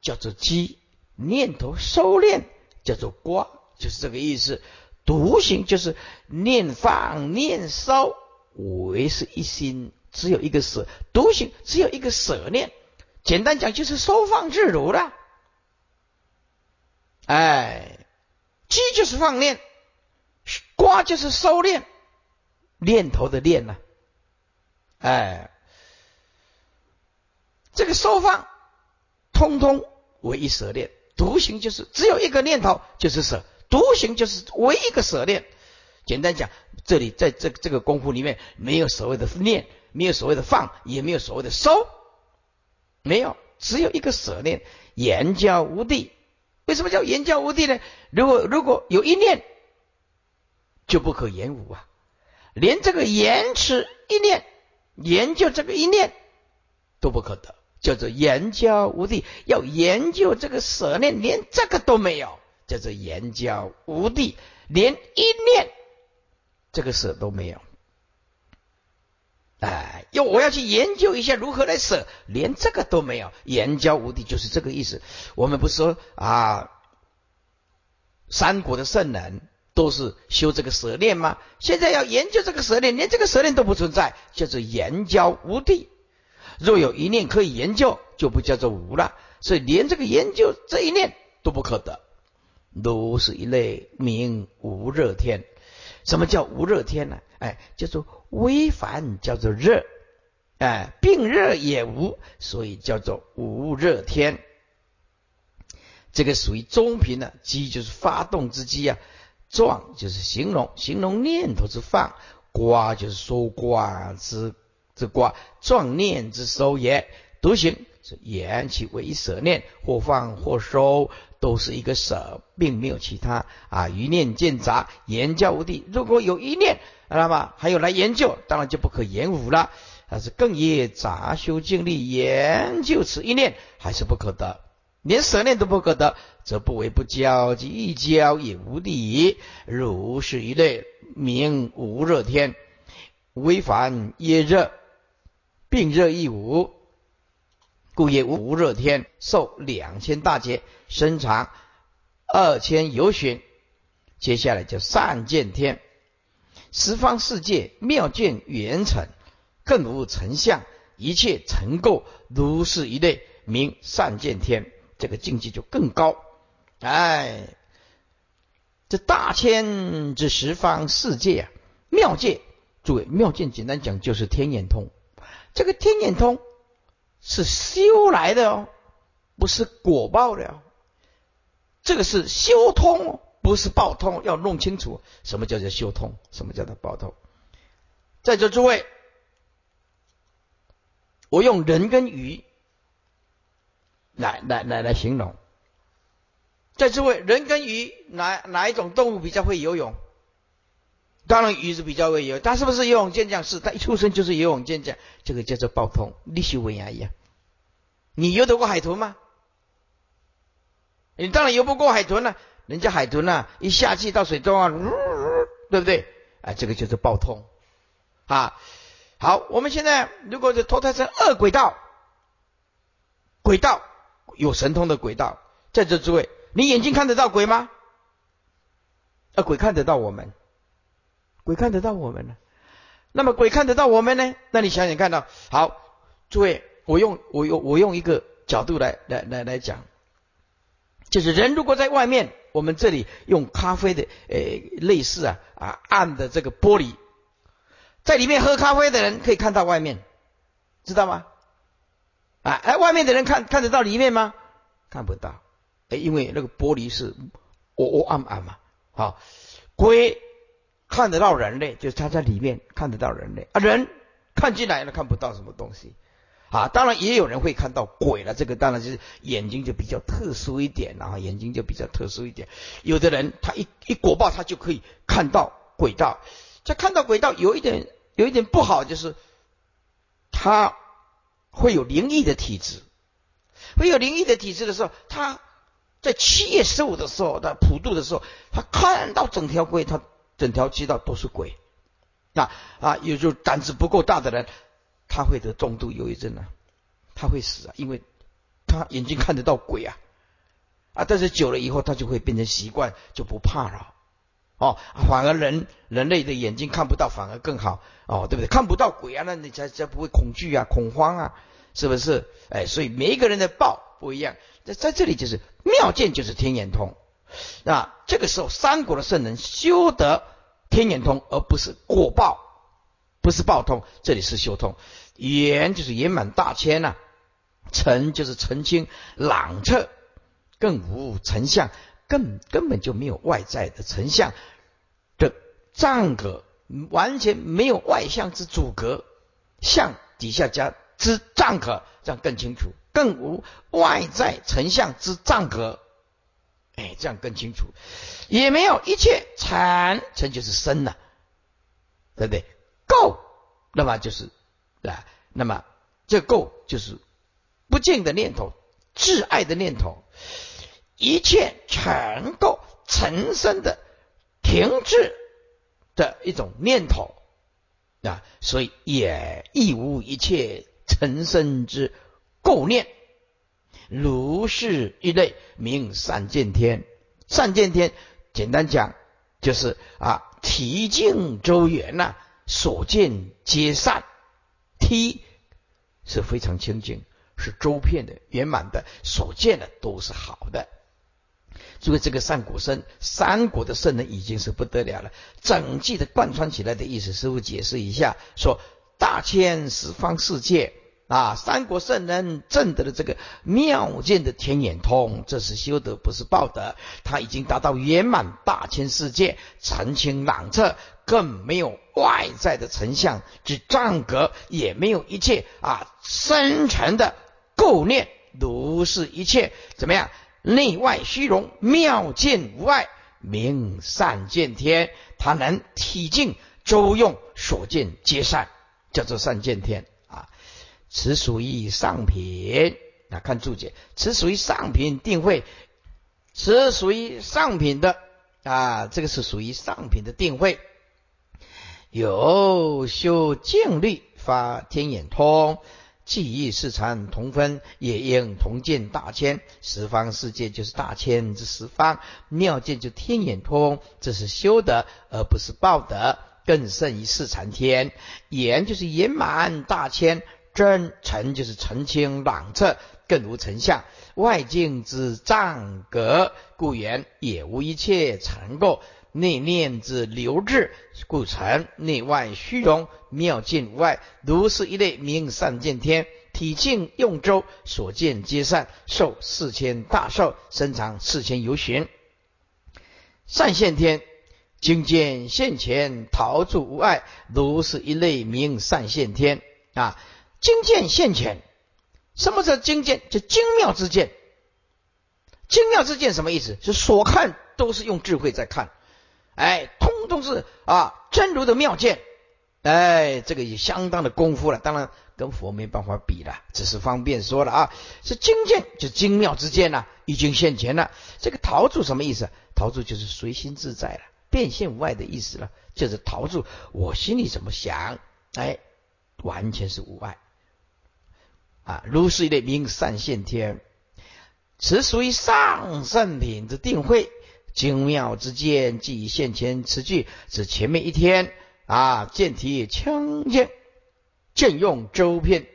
叫做击，念头收敛叫做挂，就是这个意思。独行就是念放念收，为是一心，只有一个舍；独行只有一个舍念。简单讲就是收放自如了，哎，积就是放念，瓜就是收敛，念头的念呢，哎，这个收放，通通为一舍念，独行就是只有一个念头就是舍，独行就是唯一个舍念。简单讲，这里在这这个功夫里面，没有所谓的念，没有所谓的放，也没有所谓的收。没有，只有一个舍念，言教无地。为什么叫言教无地呢？如果如果有一念，就不可言无啊。连这个言持一念，研究这个一念都不可得，叫做言教无地。要研究这个舍念，连这个都没有，叫做言教无地，连一念这个舍都没有。哎，要我要去研究一下如何来舍，连这个都没有，言教无地，就是这个意思。我们不是说啊，三国的圣人都是修这个舍念吗？现在要研究这个舍念，连这个舍念都不存在，叫做言教无地。若有一念可以研究，就不叫做无了。所以连这个研究这一念都不可得，如是一类名无热天。什么叫无热天呢？哎，叫做微烦，叫做热，哎，病热也无，所以叫做无热天。这个属于中频的机，就是发动之机啊。状就是形容，形容念头之放；瓜就是收瓜之之瓜，状念之收也。独行是言其为舍念，或放或收。都是一个舍，并没有其他啊。一念见杂，言教无地。如果有一念，那么还有来研究，当然就不可言无了。但是更业杂修尽力研究此一念，还是不可得。连舍念都不可得，则不为不教，即一教也无地。如是一类，名无热天，微烦耶热，病热亦无。故也无热天，受两千大劫，身长二千由旬。接下来叫善见天，十方世界妙见圆成，更无成相，一切成垢如是一类，名善见天。这个境界就更高。哎，这大千之十方世界啊，妙界，诸位妙界简单讲就是天眼通。这个天眼通是修来的哦，不是果报的哦。这个是修通，不是报通，要弄清楚什么叫做修通，什么叫做报通。在座诸位，我用人跟鱼来来来来形容。在这位，人跟鱼哪哪一种动物比较会游泳？当然鱼是比较会游，它是不是游泳健将？是，它一出生就是游泳健将，这个叫做报通，立修为牙一样。你游得过海豚吗？你当然游不过海豚了，人家海豚呐，一下去到水中啊，对不对？啊，这个就是暴通啊。好，我们现在如果是投胎成恶轨道，轨道有神通的轨道，在这诸位，你眼睛看得到鬼吗？啊，鬼看得到我们，鬼看得到我们呢。那么鬼看得到我们呢？那你想想看到，好，诸位，我用我用我用一个角度来来来来讲。就是人如果在外面，我们这里用咖啡的，诶，类似啊啊暗的这个玻璃，在里面喝咖啡的人可以看到外面，知道吗？啊，哎，外面的人看看得到里面吗？看不到，哎因为那个玻璃是哦哦暗暗嘛。好，鬼看得到人类，就是他在里面看得到人类啊，人看进来了看不到什么东西。啊，当然也有人会看到鬼了，这个当然就是眼睛就比较特殊一点啊，眼睛就比较特殊一点。有的人他一一果报，他就可以看到轨道。在看到轨道有一点有一点不好，就是他会有灵异的体质。会有灵异的体质的时候，他在七月十五的时候，他普渡的时候，他看到整条轨，他整条街道都是鬼。啊啊，也就胆子不够大的人。他会得重度忧郁症啊，他会死啊，因为他眼睛看得到鬼啊啊！但是久了以后，他就会变成习惯，就不怕了哦。反而人人类的眼睛看不到，反而更好哦，对不对？看不到鬼啊，那你才才不会恐惧啊、恐慌啊，是不是？哎，所以每一个人的报不一样。在在这里就是妙见，就是天眼通。那这个时候，三国的圣人修得天眼通，而不是果报。不是报通，这里是修通。圆就是圆满大千呐，澄就是澄清朗彻，更无成相，根根本就没有外在的成相的障隔，完全没有外相之阻隔，相底下加之障可，这样更清楚，更无外在成相之障可，哎，这样更清楚，也没有一切禅，成就是生呐，对不对？够，那么就是啊，那么这够就是不净的念头、挚爱的念头，一切全够成生的停滞的一种念头啊，所以也亦无一切成生之垢念，如是一类名善见天。善见天，简单讲就是啊，体净周圆呐。所见皆善，T 是非常清净，是周遍的、圆满的，所见的都是好的。所以这个善果身，三国的圣人已经是不得了了。整季的贯穿起来的意思，师傅解释一下：说大千十方世界。啊，三国圣人证得的这个妙见的天眼通，这是修德，不是报德。他已经达到圆满大千世界，澄清朗彻，更没有外在的成像之障隔，也没有一切啊深沉的垢念，如是一切怎么样？内外虚荣，妙见无碍，名善见天。他能体净周用，所见皆善，叫做善见天啊。此属于上品，啊看注解，此属于上品定慧，此属于上品的啊，这个是属于上品的定慧。有修静律发天眼通，记忆四禅同分，也应同见大千十方世界，就是大千之十方妙见，就天眼通，这是修德而不是报德，更胜于四禅天。眼就是圆满大千。真诚就是澄清朗彻，更无成相。外境之障隔，故言也无一切成垢；内念之流滞，故成内外虚荣，妙境外。如是一类名善见天，体净用周，所见皆善，寿四千大寿，身长四千由旬。善现天，经见现前，逃住无碍。如是一类名善现天啊，经见现前。什么叫精见？就精妙之见。精妙之见什么意思？是所看都是用智慧在看，哎，通通是啊真如的妙见，哎，这个也相当的功夫了。当然跟佛没办法比了，只是方便说了啊。是精见，就精妙之见呐，已经现前了。这个逃住什么意思？逃住就是随心自在了，变现无碍的意思了。就是逃住我心里怎么想，哎，完全是无碍。啊，如是一类名善现天，此属于上圣品之定慧，精妙之见，即现前此句，指前面一天啊，见体清净，见用周遍，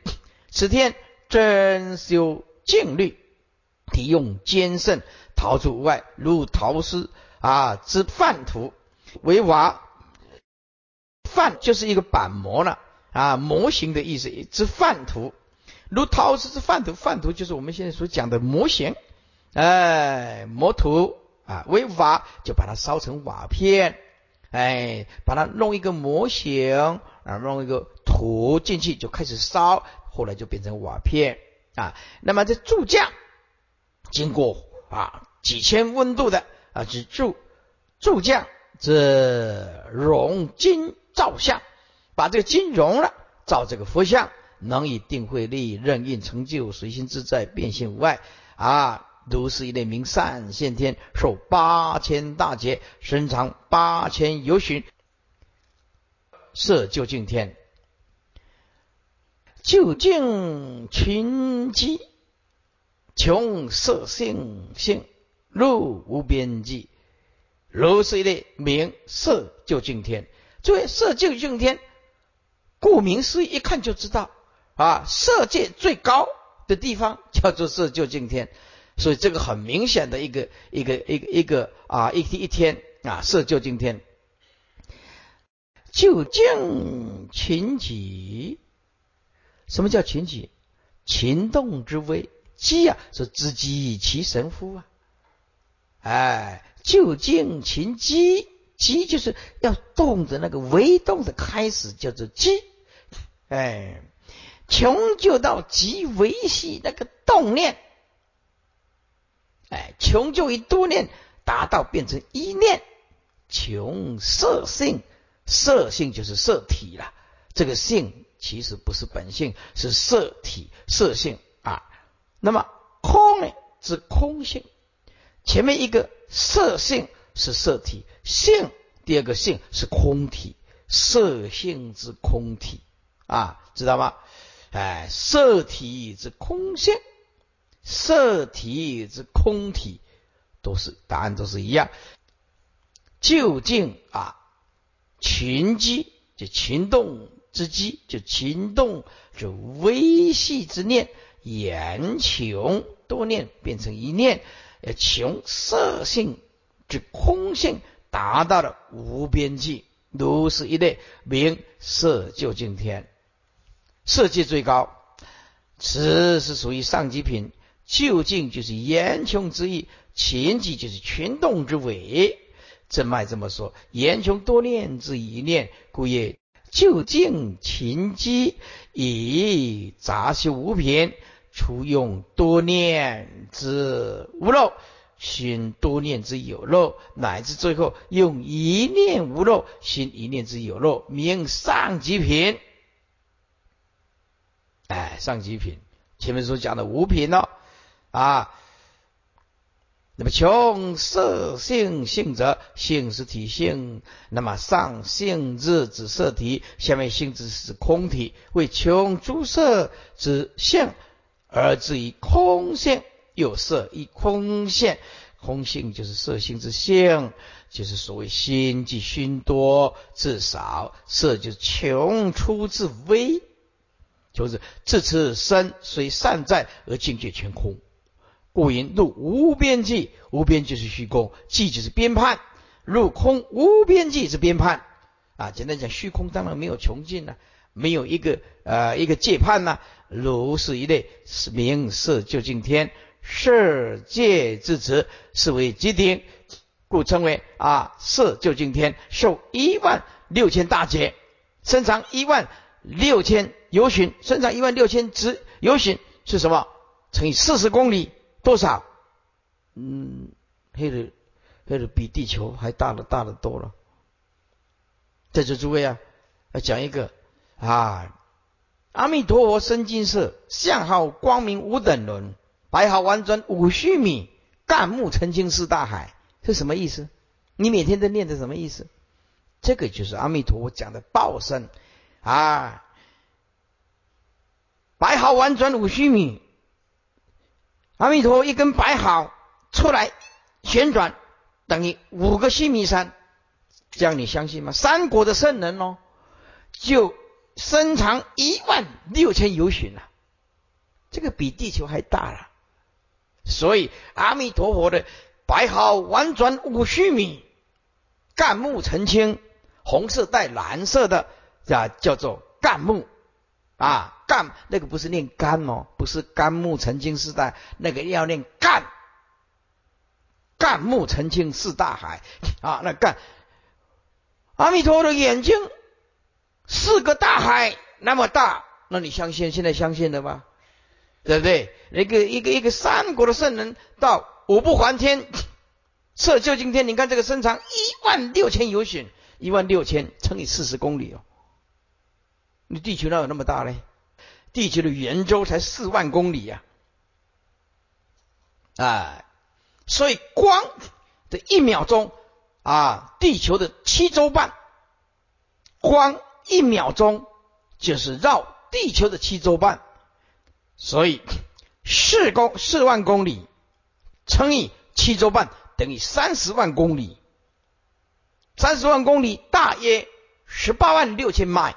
此天真修静虑，体用坚胜，逃出外，如陶师啊之范图为瓦，范就是一个板模了啊，模型的意思之范图。如陶瓷之范图，范图就是我们现在所讲的模型，哎，模图啊，为瓦就把它烧成瓦片，哎，把它弄一个模型啊，弄一个图进去就开始烧，后来就变成瓦片啊。那么这铸匠经过啊几千温度的啊，只铸铸匠这熔金造像，把这个金融了，造这个佛像。能以定慧力任运成就，随心自在，变现无碍啊！如是一类名善现天，受八千大劫，身长八千由旬，色究竟天，究竟群机，穷色性性，入无边际。如是一类名色究竟天，诸位色究竟天，顾名思义，一看就知道。啊，色界最高的地方叫做色究竟天，所以这个很明显的一个一个一个一个啊一一天啊色究竟天，究竟群起，什么叫群起？群动之危，机啊是知机其神乎啊？哎，究竟群机，机就是要动的那个微动的开始叫做机，哎。穷就到极维系那个动念，哎，穷就一多念达到变成一念，穷色性，色性就是色体了。这个性其实不是本性，是色体色性啊。那么空呢，是空性。前面一个色性是色体，性第二个性是空体，色性之空体啊，知道吗？哎，色体之空性，色体之空体，都是答案都是一样。究竟啊，群机就群动之机，就群动就微细之念，言穷多念变成一念，呃，穷色性之空性达到了无边际，如是一类名色究竟天。色界最高，此是属于上极品。究竟就是言穷之意，情极就是群动之尾。正脉这么说：言穷多念之一念，故曰究竟情机以杂修无品，除用多念之无漏，心多念之有漏，乃至最后用一念无漏，心一念之有漏，名上极品。哎，上极品，前面所讲的五品哦，啊，那么穷色性性者性是体性，那么上性质指色体，下面性质是空体，为穷诸色之性而至于空性，有色一空性，空性就是色性之性，就是所谓心即熏多至少，色就是穷出自微。就是自持身虽善在而境界全空，故云入无边际，无边就是虚空，际就是边判，入空无边际是边判啊。简单讲，虚空当然没有穷尽了，没有一个呃一个界判呐。如是一类，名色究竟天，色界之持，是为极顶，故称为啊色究竟天，受一万六千大劫，身长一万六千由旬，身长一万六千直游巡是什么？乘以四十公里，多少？嗯，黑的黑的比地球还大了，大的多了。在这诸位啊，要讲一个啊。阿弥陀佛身金色，相好光明无等伦，白毫完转五须弥，干木澄清似大海，是什么意思？你每天都念的什么意思？这个就是阿弥陀佛讲的报身啊！白毫完转五须弥，阿弥陀佛一根白毫出来旋转，等于五个须弥山，这样你相信吗？三国的圣人哦，就。身长一万六千由旬啊，这个比地球还大了。所以阿弥陀佛的白毫婉转五须弥，干木澄清，红色带蓝色的啊，叫做干木啊，干那个不是念干哦，不是干木澄清四大，那个要念干，干木澄清四大海啊，那干阿弥陀佛的眼睛。四个大海那么大，那你相信？现在相信了吗？对不对？一个一个一个三国的圣人到五不还天，测究竟天。你看这个身长一万六千由旬，一万六千乘以四十公里哦。你地球哪有那么大呢？地球的圆周才四万公里呀！啊，所以光的一秒钟啊，地球的七周半，光。一秒钟就是绕地球的七周半，所以四公四万公里乘以七周半等于三十万公里，三十万公里大约十八万六千迈，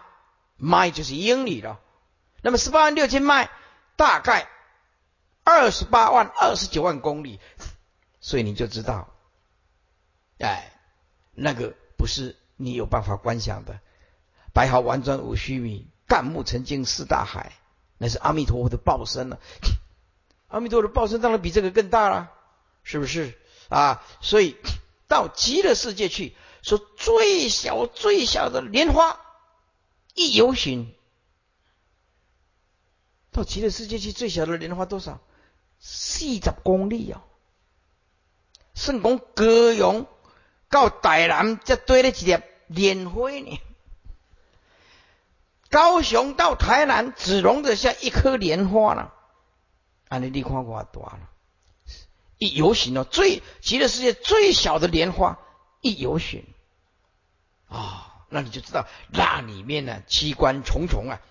迈就是英里了。那么十八万六千迈大概二十八万二十九万公里，所以你就知道，哎，那个不是你有办法观想的。白毫完转五须弥，干木成净四大海，那是阿弥陀佛的报身了。阿弥陀佛的报身当然比这个更大了，是不是啊？所以到极乐世界去，说最小最小的莲花一游行，到极乐世界去，最小的莲花多少？四十公里哦。圣公歌咏到大南，才堆了一粒莲花呢。高雄到台南只容得下一颗莲花了，啊，你你看我多了，一游行哦，最极乐世界最小的莲花一游行，啊，那你就知道那里面呢机关重重啊，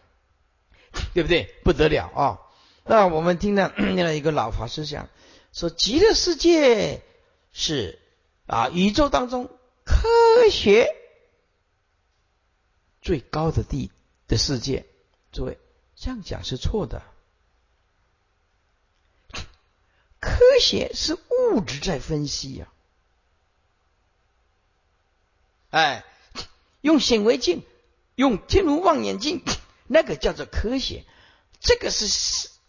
对不对？不得了啊！那我们听到 听了一个老法师讲，说极乐世界是啊宇宙当中科学最高的地。的世界，诸位这样讲是错的。科学是物质在分析呀，哎，用显微镜，用天文望远镜，那个叫做科学。这个是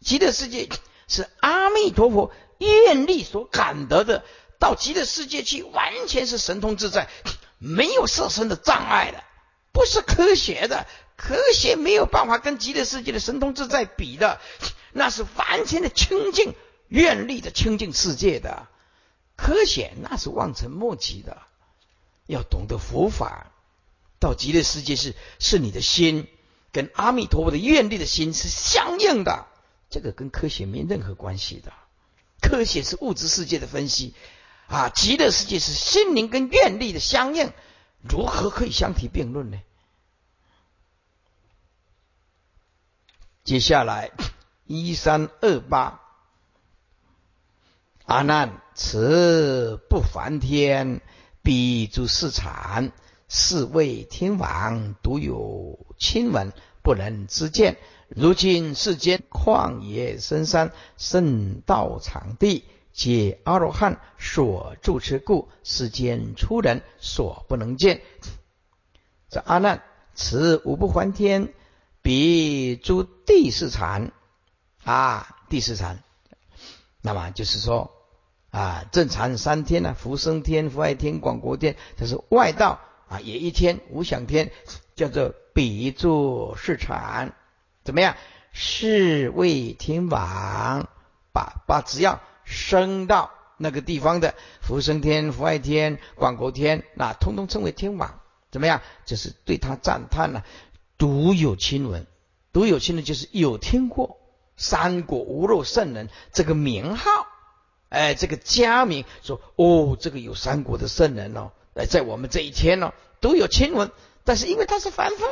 极乐世界，是阿弥陀佛愿力所感得的。到极乐世界去，完全是神通自在，没有色身的障碍的，不是科学的。科学没有办法跟极乐世界的神通自在比的，那是完全的清净愿力的清净世界的科学，那是望尘莫及的。要懂得佛法，到极乐世界是是你的心跟阿弥陀佛的愿力的心是相应的，这个跟科学没任何关系的。科学是物质世界的分析啊，极乐世界是心灵跟愿力的相应，如何可以相提并论呢？接下来一三二八，阿难，此不凡天，彼诸世禅，是为天王独有亲闻，不能知见。如今世间旷野深山、圣道场地，皆阿罗汉所住持故，世间出人所不能见。这阿难，此五不还天，比诸地势禅啊，地势禅。那么就是说啊，正禅三天呢，福生天、福爱天、广国天，这是外道啊，也一天无想天，叫做比诸是禅。怎么样？是为天王，把把只要升到那个地方的福生天、福爱天、广国天，那通通称为天王。怎么样？就是对他赞叹呢，独有亲闻，独有亲闻就是有听过。三国无肉圣人这个名号，哎，这个佳名，说哦，这个有三国的圣人哦，哎，在我们这一天呢，独有亲闻，但是因为他是凡夫，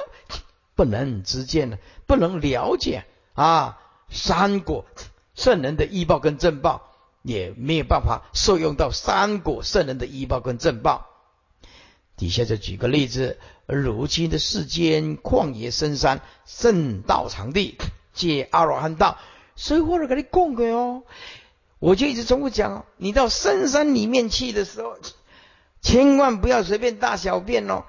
不能知见呢，不能了解。啊，三国圣人的医报跟正报，也没有办法受用到三国圣人的医报跟正报。底下就举个例子，如今的世间旷野深山圣道场地，借阿罗汉道，所以我来给你供给哦。我就一直重复讲，你到深山里面去的时候，千万不要随便大小便哦，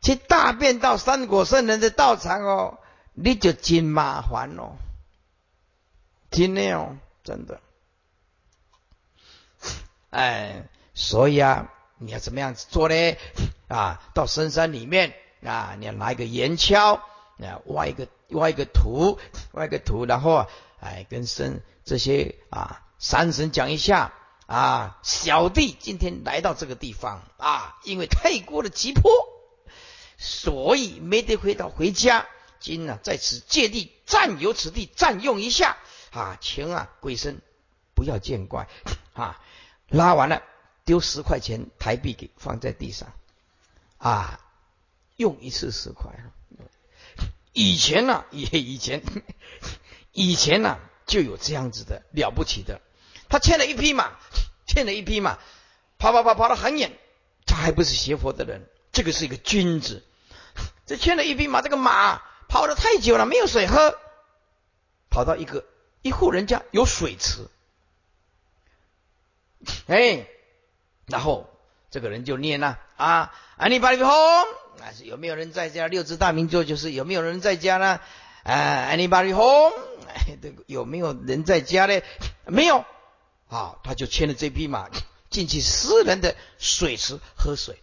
去大便到三果圣人的道场哦，你就真麻烦哦，真的哦，真的。哎，所以啊，你要怎么样子做呢？啊，到深山里面啊，你要拿一个岩锹啊，挖一个挖一个土，挖一个土，然后啊，哎，跟神这些啊山神讲一下啊，小弟今天来到这个地方啊，因为太过的急迫，所以没得回到回家，今呢在此借地占有此地占用一下啊，请啊鬼神不要见怪 啊，拉完了丢十块钱台币给放在地上。啊，用一次十块。以前呢，也以前，以前呢就有这样子的了不起的。他牵了一匹马，牵了一匹马，跑跑跑跑了很远。他还不是邪佛的人，这个是一个君子。这牵了一匹马，这个马跑得太久了，没有水喝，跑到一个一户人家有水池，哎，然后。这个人就念了啊，阿弥巴利吽，啊是有没有人在家？六字大明咒就是有没有人在家呢？啊，阿弥巴利吽，这个有没有人在家呢？没有，啊，他就牵了这匹马进去私人的水池喝水，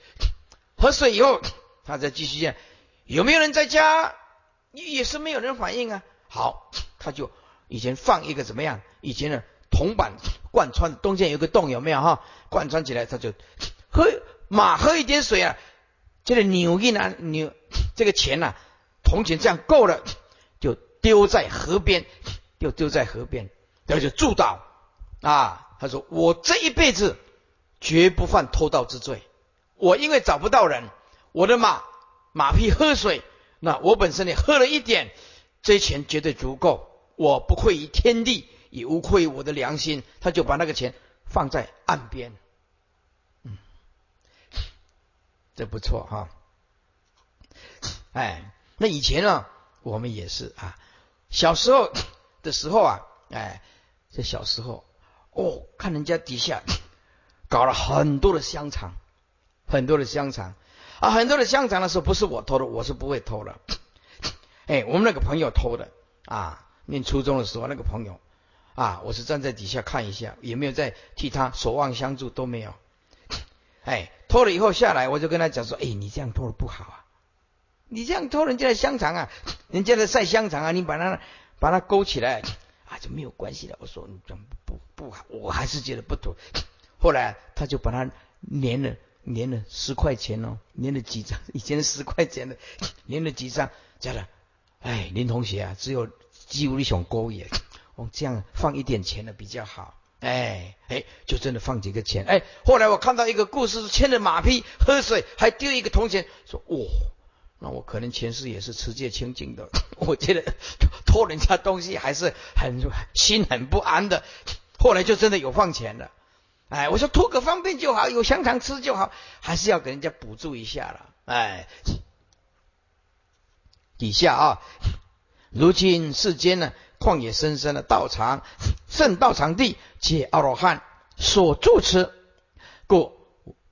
喝水以后，他再继续念，有没有人在家？也是没有人反应啊。好，他就以前放一个怎么样？以前的铜板贯穿中间有个洞，有没有哈？贯穿起来，他就。喝马喝一点水啊，这个牛一拿，牛 这个钱呐，铜钱这样够了，就丢在河边，就丢在河边，他就祝祷啊。他说：“我这一辈子绝不犯偷盗之罪。我因为找不到人，我的马马匹喝水，那我本身也喝了一点，这钱绝对足够。我不愧于天地，也无愧于我的良心。”他就把那个钱放在岸边。这不错哈，哎，那以前呢，我们也是啊，小时候的时候啊，哎，这小时候哦，看人家底下搞了很多的香肠，很多的香肠啊，很多的香肠的时候，不是我偷的，我是不会偷的，哎，我们那个朋友偷的啊，念初中的时候那个朋友啊，我是站在底下看一下，有没有在替他守望相助，都没有。哎，偷了以后下来，我就跟他讲说：“哎，你这样偷的不好啊！你这样偷人家的香肠啊，人家的晒香肠啊，你把它把它勾起来啊，就没有关系了。”我说：“你这样不不好，我还是觉得不妥。”后来他就把它粘了，粘了十块钱哦，粘了几张，以前十块钱的，粘了几张，叫他：“哎，林同学啊，只有几乎你想勾也，哦，这样放一点钱的比较好。”哎哎，就真的放几个钱哎。后来我看到一个故事，牵着马匹喝水，还丢一个铜钱，说：“哦，那我可能前世也是持戒清净的。我觉得偷人家东西还是很心很不安的。后来就真的有放钱了。哎，我说图个方便就好，有香肠吃就好，还是要给人家补助一下了。哎，底下啊，如今世间呢，旷野深深的道场、圣道场地，皆阿罗汉所住持，故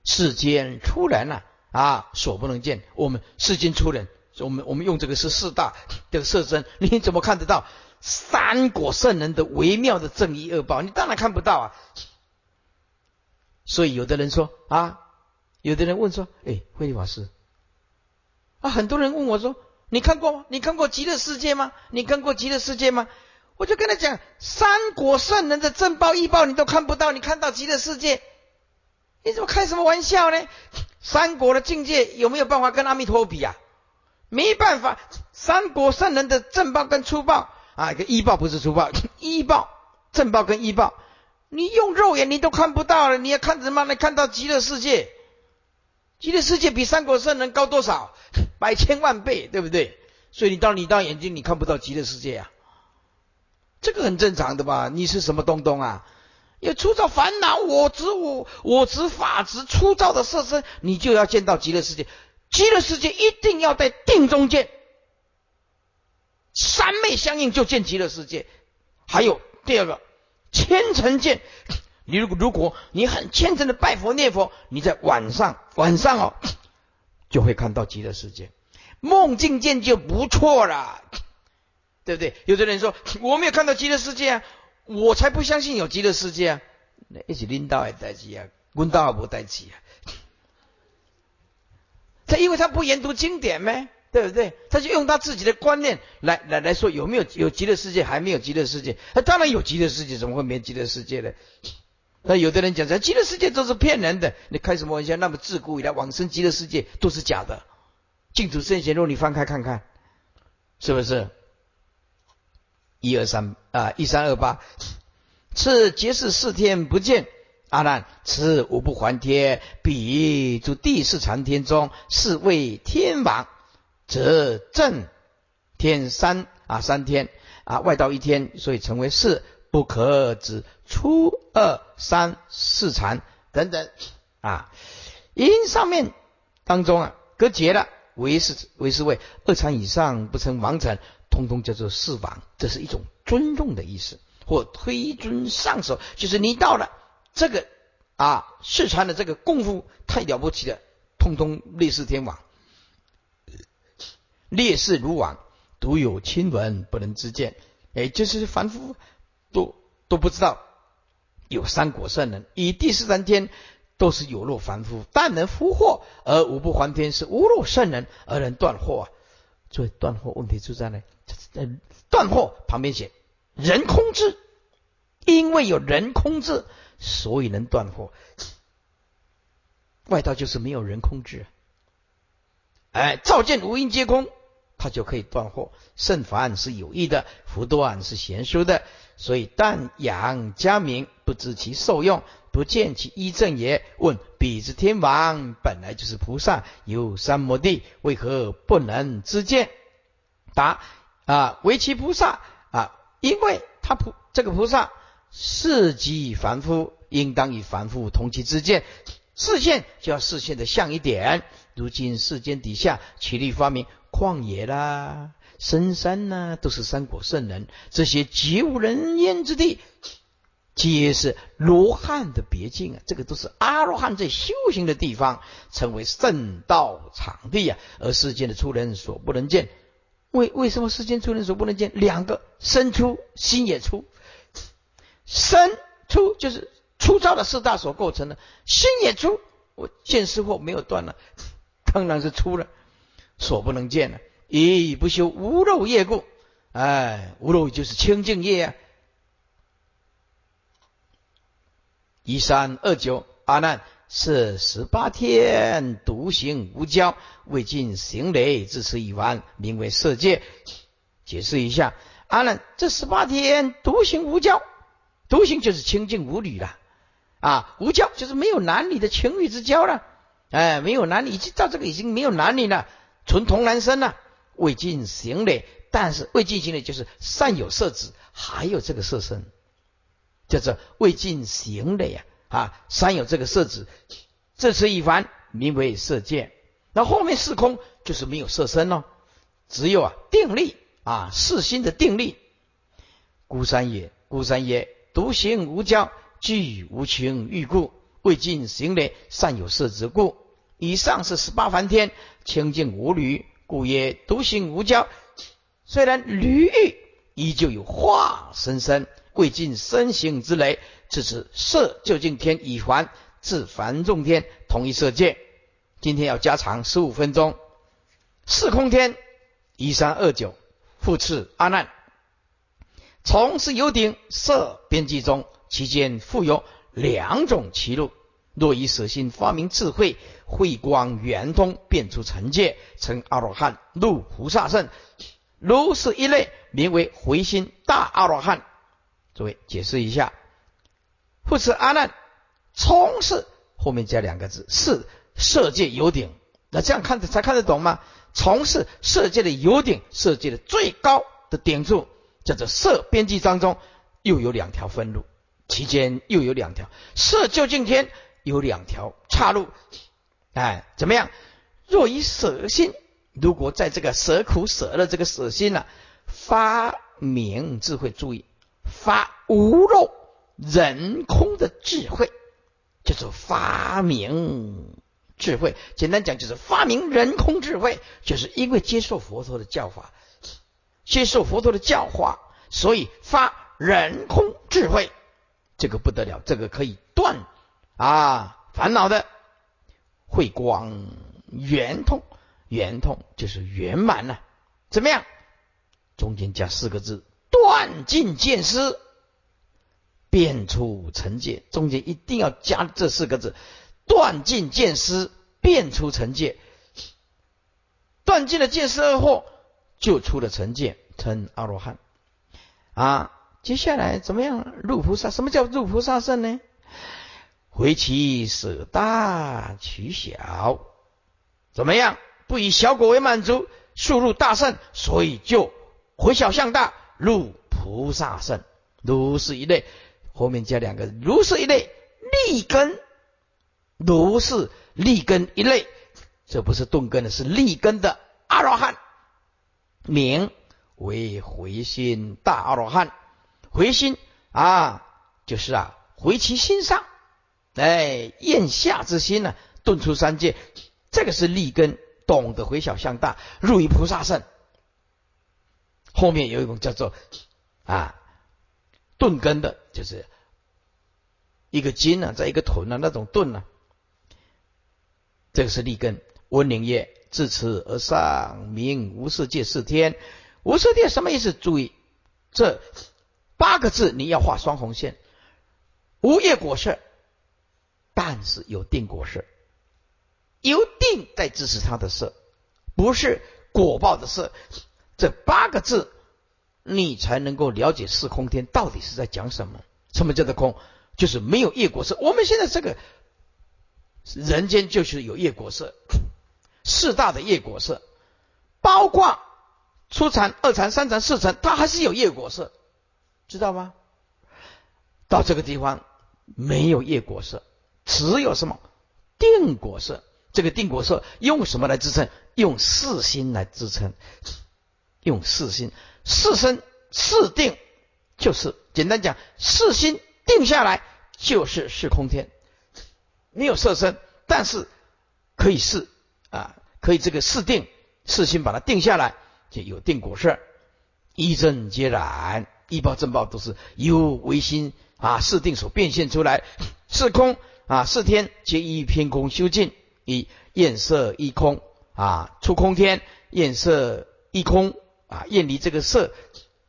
世间出人呐啊，所不能见。我们世间出人，我们我们用这个是四大的色身，你怎么看得到三果圣人的微妙的正义恶报？你当然看不到啊。所以有的人说啊，有的人问说，哎，慧律法师啊，很多人问我说。你看过吗？你看过极乐世界吗？你看过极乐世界吗？我就跟他讲，三国圣人的正报异报你都看不到，你看到极乐世界？你怎么开什么玩笑呢？三国的境界有没有办法跟阿弥陀比啊？没办法，三国圣人的正报跟粗报啊，一个异报不是粗报，异报正报跟异报，你用肉眼你都看不到了，你要看什么？来看到极乐世界？极乐世界比三国圣人高多少？百千万倍，对不对？所以你到你到眼睛，你看不到极乐世界啊，这个很正常的吧？你是什么东东啊？有粗糙烦恼，我执我我执法执粗糙的色身，你就要见到极乐世界。极乐世界一定要在定中见，三昧相应就见极乐世界。还有第二个虔诚见，你如果如果你很虔诚的拜佛念佛，你在晚上晚上哦。就会看到极乐世界，梦境见就不错了，对不对？有的人说我没有看到极乐世界啊，我才不相信有极乐世界啊！一起领导也代志啊，领导也不代志啊。他因为他不研读经典呗，对不对？他就用他自己的观念来来来说有没有有极乐世界，还没有极乐世界。他当然有极乐世界，怎么会没极乐世界呢？那有的人讲说极乐世界都是骗人的，你开什么玩笑？那么自古以来往生极乐世界都是假的。净土圣贤录你翻开看看，是不是？一二三啊，一三二八，此劫世四天不见阿难，此无不还天，彼诸地四禅天中，是为天王，则正天三啊三天啊外道一天，所以成为四。不可止出二三四禅等等啊，因上面当中啊隔绝了为是为是为二禅以上不成王禅，通通叫做四王，这是一种尊重的意思，或推尊上首，就是你到了这个啊四禅的这个功夫太了不起了，通通烈士天王，烈士如王，独有亲闻不能知见，哎，就是凡夫。都都不知道有三果圣人，以第四三天都是有若凡夫，但能福祸而无不还天，是无若圣人而能断惑啊！所以断祸问题就在呢，断祸旁边写人空智，因为有人空智，所以能断祸。外道就是没有人空智，哎，照见无因皆空，他就可以断祸。圣凡是有益的，福断是贤淑的。所以，但养家名，不知其受用，不见其依正也。问：彼之天王本来就是菩萨，有三摩地，为何不能知见？答：啊，为其菩萨啊，因为他菩这个菩萨是即凡夫，应当与凡夫同其知见。视线就要视线的像一点。如今世间底下，其力发明旷野啦。深山呢，都是三果圣人，这些绝无人烟之地，皆是罗汉的别境啊！这个都是阿罗汉在修行的地方，成为圣道场地啊！而世间的出人所不能见，为为什么世间出人所不能见？两个身出，心也出，身出就是粗糙的四大所构成的，心也出，我见识或没有断了，当然是出了，所不能见了。以不修无漏业故，哎，无漏就是清净业啊。一三二九阿难是十八天独行无交，未尽行雷，自此已完，名为色界。解释一下，阿难这十八天独行无交，独行就是清净无女了啊，无交就是没有男女的情欲之交了，哎，没有男女，已经到这个已经没有男女了，纯童男生了。未尽行嘞，但是未尽行嘞就是善有色子，还有这个色身，叫做未尽行嘞呀啊，善有这个色子，这次一凡名为色界，那后面四空就是没有色身喽，只有啊定力啊四心的定力。孤山也，孤山也，独行无交，具无情欲故，未尽行类，善有色之故。以上是十八梵天，清净无虑，故曰独行无交。虽然驴欲依旧有化身身，未尽身形之雷，至此色究竟天已还至凡众天，同一色界。今天要加长十五分钟。四空天一三二九，复次阿难。从是有顶色边际中，其间复有两种歧路。若以舍心发明智慧，慧光圆通，变出成界，成阿罗汉，入菩萨圣。如是一类，名为回心大阿罗汉。诸位解释一下，复次阿难，从是后面加两个字，是色界有顶。那这样看才看得懂吗？从事色界的有顶，色界的最高的顶处。叫做色边际当中又有两条分路，其间又有两条色究竟天有两条岔路，哎，怎么样？若以舍心，如果在这个舍苦舍乐这个舍心呢，发明智慧，注意发无漏人空的智慧，叫做发明智慧。简单讲就是发明人空智慧，就是因为接受佛陀的教法。接受佛陀的教化，所以发人空智慧，这个不得了，这个可以断啊烦恼的慧光圆通，圆通就是圆满了。怎么样？中间加四个字：断尽见思，变出成界。中间一定要加这四个字：断尽见思，变出成界。断尽了见思二惑。就出了成界，成阿罗汉啊！接下来怎么样入菩萨？什么叫入菩萨圣呢？回其舍大取小，怎么样？不以小果为满足，速入大圣，所以就回小向大，入菩萨圣。如是一类，后面加两个如是一类立根，如是立根一类，这不是顿根的，是立根的阿罗汉。名为回心大阿罗汉，回心啊，就是啊，回其心上，哎，咽下之心呢，顿出三界，这个是立根，懂得回小向大，入于菩萨圣。后面有一种叫做啊顿根的，就是一个金呢，在一个臀呢，那种顿呢，这个是立根，温灵液。自此而上，名无色界四天。无色界什么意思？注意这八个字，你要画双红线。无业果色，但是有定果色，由定在支持它的色，不是果报的色。这八个字，你才能够了解四空天到底是在讲什么。什么叫做空？就是没有业果色。我们现在这个人间就是有业果色。四大的业果色，包括初禅、二禅、三禅、四禅，它还是有业果色，知道吗？到这个地方没有业果色，只有什么定果色？这个定果色用什么来支撑？用四心来支撑，用四心、四身、四定，就是简单讲，四心定下来就是是空天，没有色身，但是可以是。啊，可以这个四定四心把它定下来，就有定果色一正皆然，一报正报都是由唯心啊四定所变现出来。四空啊，四天皆依偏空修尽，以厌色一空啊，出空天厌色一空啊，厌离这个色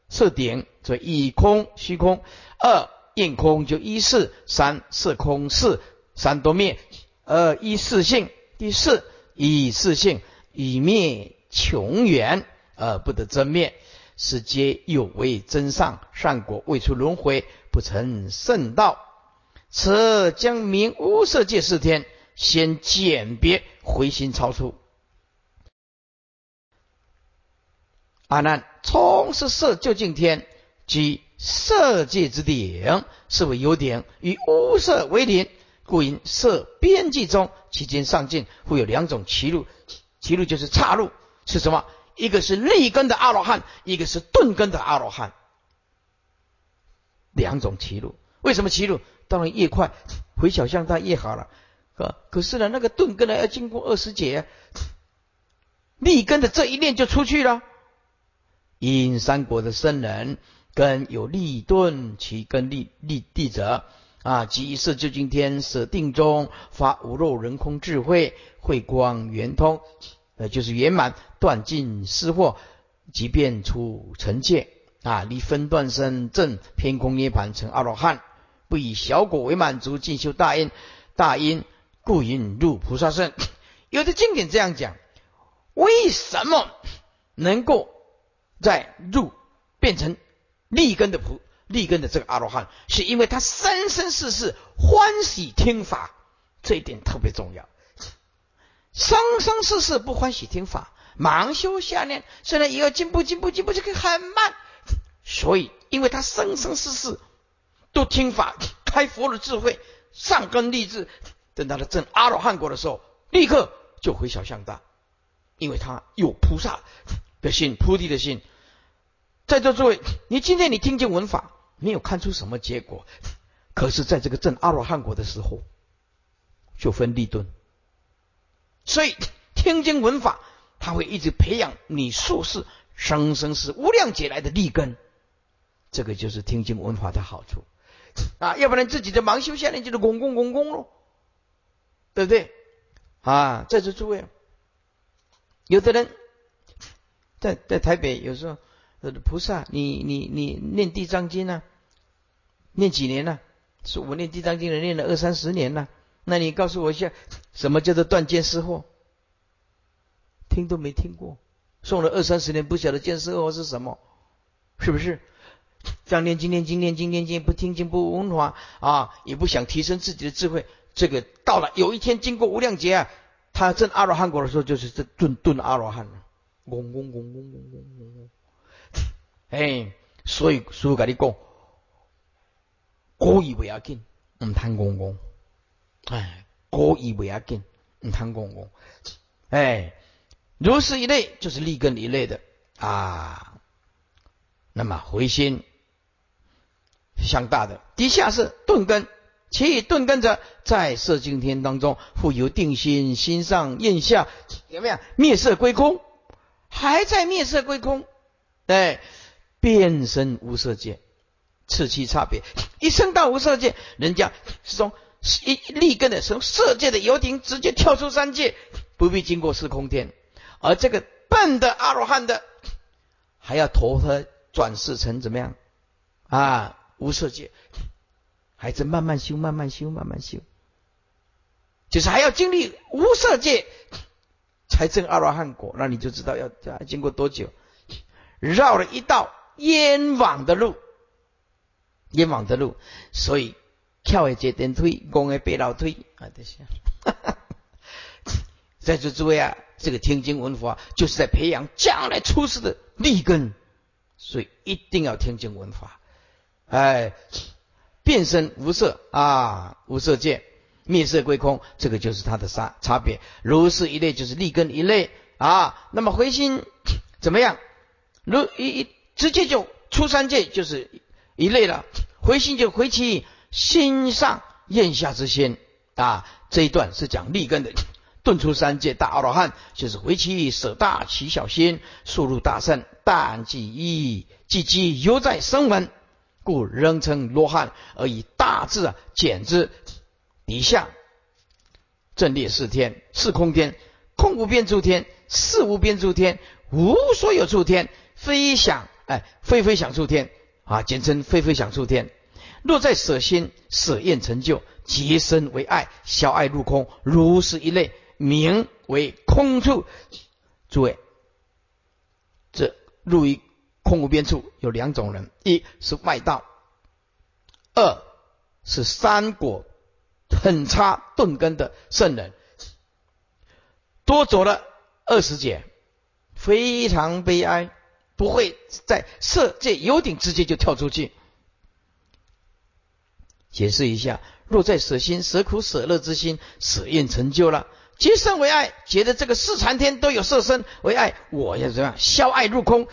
色点，所以以空虚空。二厌空就一四三色空四三多灭，二一四性第四。以四性以灭穷源而不得真灭，是皆有为真上善果未出轮回，不成圣道。此将明无色界四天，先简别回心超出。阿难，从是色究竟天即色界之顶，是为有顶，与无色为邻。故因色边际中，其间上进会有两种歧路，歧路就是岔路，是什么？一个是立根的阿罗汉，一个是顿根的阿罗汉，两种歧路。为什么歧路？当然越快回小向大越好了。可可是呢，那个顿根呢要经过二十劫，立根的这一念就出去了。因三国的僧人根有立顿，其根立立地者啊，即色究竟天舍定中发无漏人空智慧，慧光圆通，呃，就是圆满断尽失惑，即便出成界啊，离分断身正偏空涅盘成阿罗汉，不以小果为满足，进修大因，大因故引入菩萨圣。有的经典这样讲，为什么能够？在入变成立根的菩立根的这个阿罗汉，是因为他生生世世欢喜听法，这一点特别重要。生生世世不欢喜听法，盲修下念，虽然也要进步进步进步，这个很慢。所以，因为他生生世世都听法，开佛的智慧，上根立志，等到他证阿罗汉果的时候，立刻就回小向大，因为他有菩萨。的心，菩提的心，在座诸位，你今天你听见文法，没有看出什么结果，可是在这个证阿罗汉果的时候，就分立顿。所以听经文法，他会一直培养你术士生生世无量劫来的立根，这个就是听经文法的好处啊！要不然自己的盲修下来就是拱拱拱拱喽，对不对？啊，在座诸位，有的人。在在台北，有时候菩萨，你你你念地藏经呢？念几年呢？说我念地藏经的，念了二三十年呢。那你告诉我一下，什么叫做断见思惑？听都没听过，送了二三十年，不晓得见思惑是什么，是不是？这样念经念经念经念经不听经不闻华啊也不想提升自己的智慧这个到了有一天经过无量劫啊他镇阿罗汉果的时候就是这顿顿阿罗汉嗡嗡嗡嗡嗡嗡嗡嗡。哎所以叔叔跟你讲故意不要紧嗯贪功功哎故意不要紧嗯贪功功哎如是一类就是利根一类的。啊那么回心向大的，底下是顿根，其顿根者在色境天当中，复有定心，心上印下，有没有灭色归空？还在灭色归空，哎，变身无色界，此其差别。一生到无色界，人家是从一立根的从色界的游艇直接跳出三界，不必经过四空天。而这个笨的阿罗汉的，还要投胎转世成怎么样啊？无色界，孩子慢慢修，慢慢修，慢慢修，就是还要经历无色界。才证阿罗汉果，那你就知道要要经过多久，绕了一道冤枉的路，冤枉的路，所以跳一节点推，拱一背老推啊，这些。在座诸位啊，这个听经闻法就是在培养将来出世的立根，所以一定要听经闻法。哎，变身无色啊，无色界。灭色归空，这个就是它的差差别。如是一类就是立根一类啊。那么回心怎么样？如一一直接就出三界就是一类了。回心就回其心上咽下之心啊。这一段是讲立根的，顿出三界大阿罗汉就是回其舍大其小心，速入大圣，但即一即即犹在声闻，故仍称罗汉，而以大字啊简之。底下正列四天，四空天，空无边诸天，四无边诸天，无所有诸天，非想哎，非非想诸天啊，简称非非想诸天。若在舍心舍厌成就，结身为爱，小爱入空，如是一类，名为空处。诸位，这入于空无边处有两种人：一是外道，二是三果。很差钝根的圣人，多走了二十劫，非常悲哀，不会在色界有顶直接就跳出去。解释一下：若在舍心舍苦舍乐之心舍厌成就了，皆生为爱，觉得这个四禅天都有色身为爱，我要怎样消爱入空？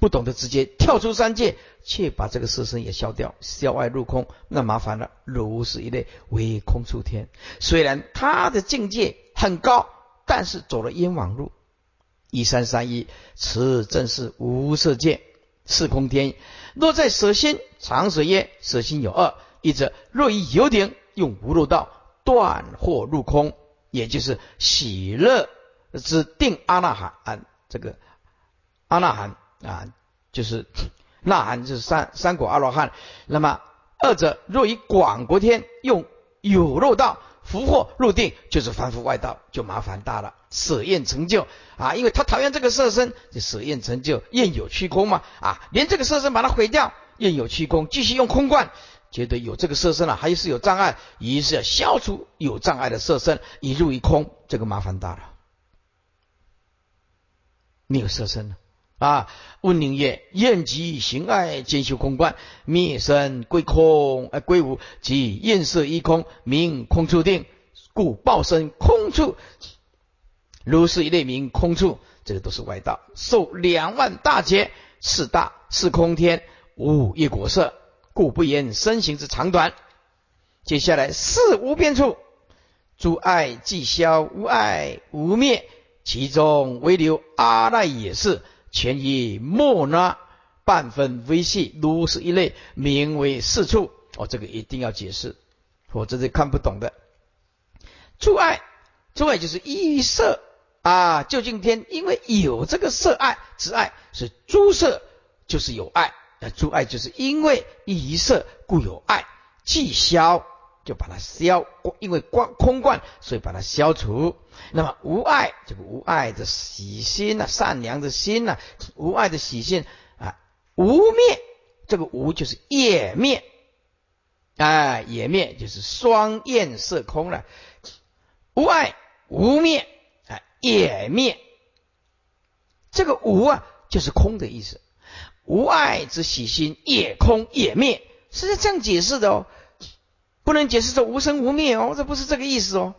不懂得直接跳出三界，却把这个色身也消掉，消外入空，那麻烦了。如是一类为空处天，虽然他的境界很高，但是走了冤枉路。一三三一，此正是无色界，是空天。若在舍心，常舍曰：舍心有二，一则若以有顶用无漏道断惑入空。也就是喜乐之定阿那含，这个阿那含啊，就是 那含就是三三果阿罗汉。那么二者若以广国天用有漏道福祸入定，就是凡夫外道，就麻烦大了。舍厌成就啊，因为他讨厌这个色身，就舍厌成就，厌有虚空嘛啊，连这个色身把它毁掉，厌有虚空，继续用空观。觉得有这个色身了，还是有障碍，于是要消除有障碍的色身，以入一空，这个麻烦大了。没有色身了！啊问宁曰：厌即行爱，兼修空观，灭身归空，而归无，即厌色一空，名空处定，故报身空处。如是一类名空处，这个都是外道，受两万大劫，四大是空天，无一果色。故不言身形之长短。接下来四无边处，诸爱既消，无爱无灭，其中唯留阿赖也是，全以莫那半分微细，如是一类，名为四处。哦，这个一定要解释，否则是看不懂的。诸爱，诸爱就是依色啊，究竟天，因为有这个色爱之爱，是诸色就是有爱。那诸爱就是因为一色故有爱，既消就把它消，因为光空观，所以把它消除。那么无爱，这个无爱的喜心呐，善良的心呐，无爱的喜心啊，无灭，这个无就是也灭，啊，也灭就是双焰色空了，无爱无灭啊，也灭，这个无啊就是空的意思。无爱之喜心也空也灭，是这样解释的哦，不能解释说无生无灭哦，这不是这个意思哦。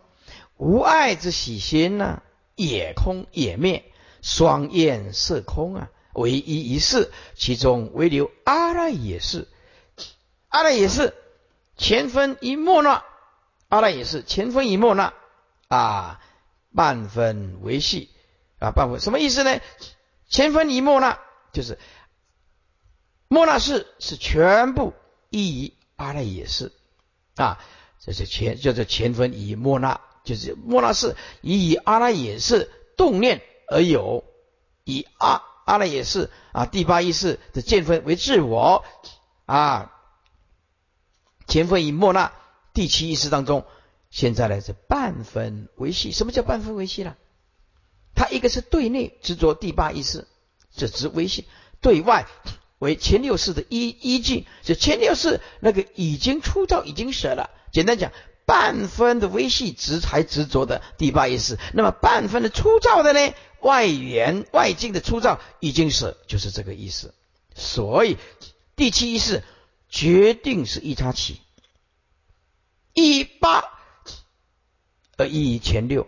无爱之喜心呢，也空也灭，双焰色空啊，唯一一事，其中唯留阿赖也是，阿赖也是前分一莫那，阿赖也是前分一莫那啊，半分为系啊，半分什么意思呢？前分一莫那就是。莫那是是全部依于阿赖耶识啊，这是前叫做前分以莫那，就是莫那是以以阿赖耶识动念而有，以阿阿赖耶识啊第八意识的见分为自我啊，前分以莫那第七意识当中，现在呢是半分为系，什么叫半分为系呢？它一个是对内执着第八意识，这执为系，对外。为前六世的依依据，就前六世那个已经出照已经舍了。简单讲，半分的微细执才执着的第八意识，那么半分的粗糙的呢，外缘外境的粗糙已经舍，就是这个意思。所以第七意识决定是一叉起，一八而一前六，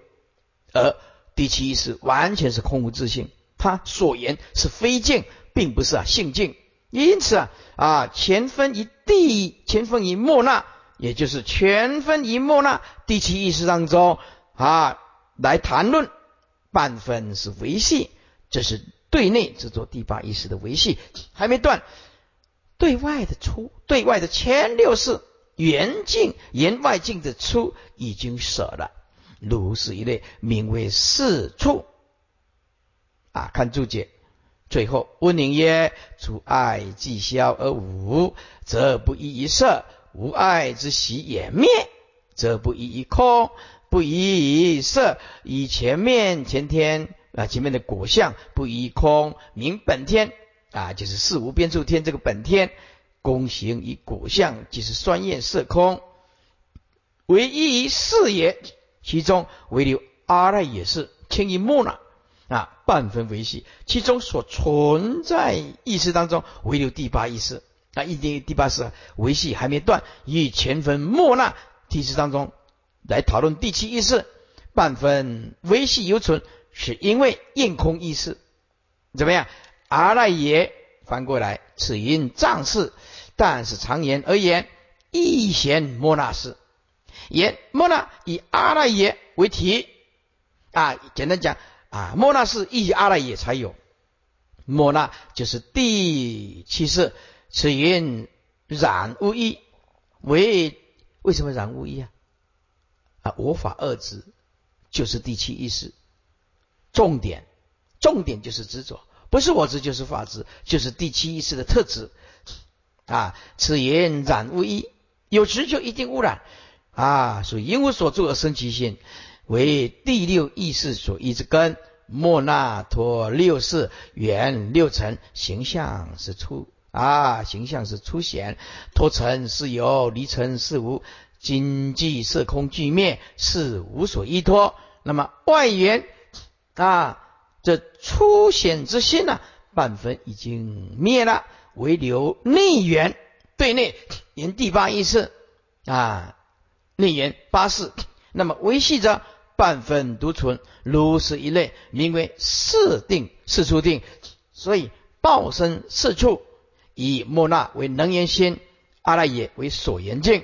而第七意识完全是空无自性，他所言是非境，并不是啊性境。因此啊啊，前分一地，前分一莫那，也就是全分一莫那第七意识当中啊，来谈论半分是维系，这是对内制作第八意识的维系还没断，对外的出，对外的前六世圆境言外境的出已经舍了，如是一类名为四处。啊，看注解。最后，温宁曰：“除爱既消而无，则不依于色；无爱之喜也灭，则不依于空。不依于色，以前面前天啊，前面的果相不依空，名本天啊，就是四无边处天这个本天，功行以果相，即是酸焰色空，唯一于事也。其中唯留阿赖也是轻于木那。”啊，半分维系，其中所存在意识当中，唯有第八意识啊，一定第八识维系还没断，以前分莫那提示当中来讨论第七意识，半分维系犹存，是因为应空意识。怎么样？阿赖耶翻过来，此因藏事，但是常言而言，一贤莫那事。言莫那以阿赖耶为题啊，简单讲啊，莫那是一阿赖耶才有。莫那就是第七世，此因染无一为为什么染无一啊？啊，我法二字就是第七意识，重点重点就是执着，不是我执就是法执，就是第七意识的特质啊。此言染无一，有执就一定污染啊。所以因无所住而生其心，为第六意识所依之根。莫那托六世缘六尘形象是出啊，形象是出显，托尘是有，离尘是无。经济色空俱灭，是无所依托。那么外缘啊，这初显之心呢，半分已经灭了，唯留内缘。对内 言第八意识啊，内缘八事。那么维系着半分独存，如是一类，名为四定四处定。所以报身四处，以莫那为能言心，阿赖耶为所言境。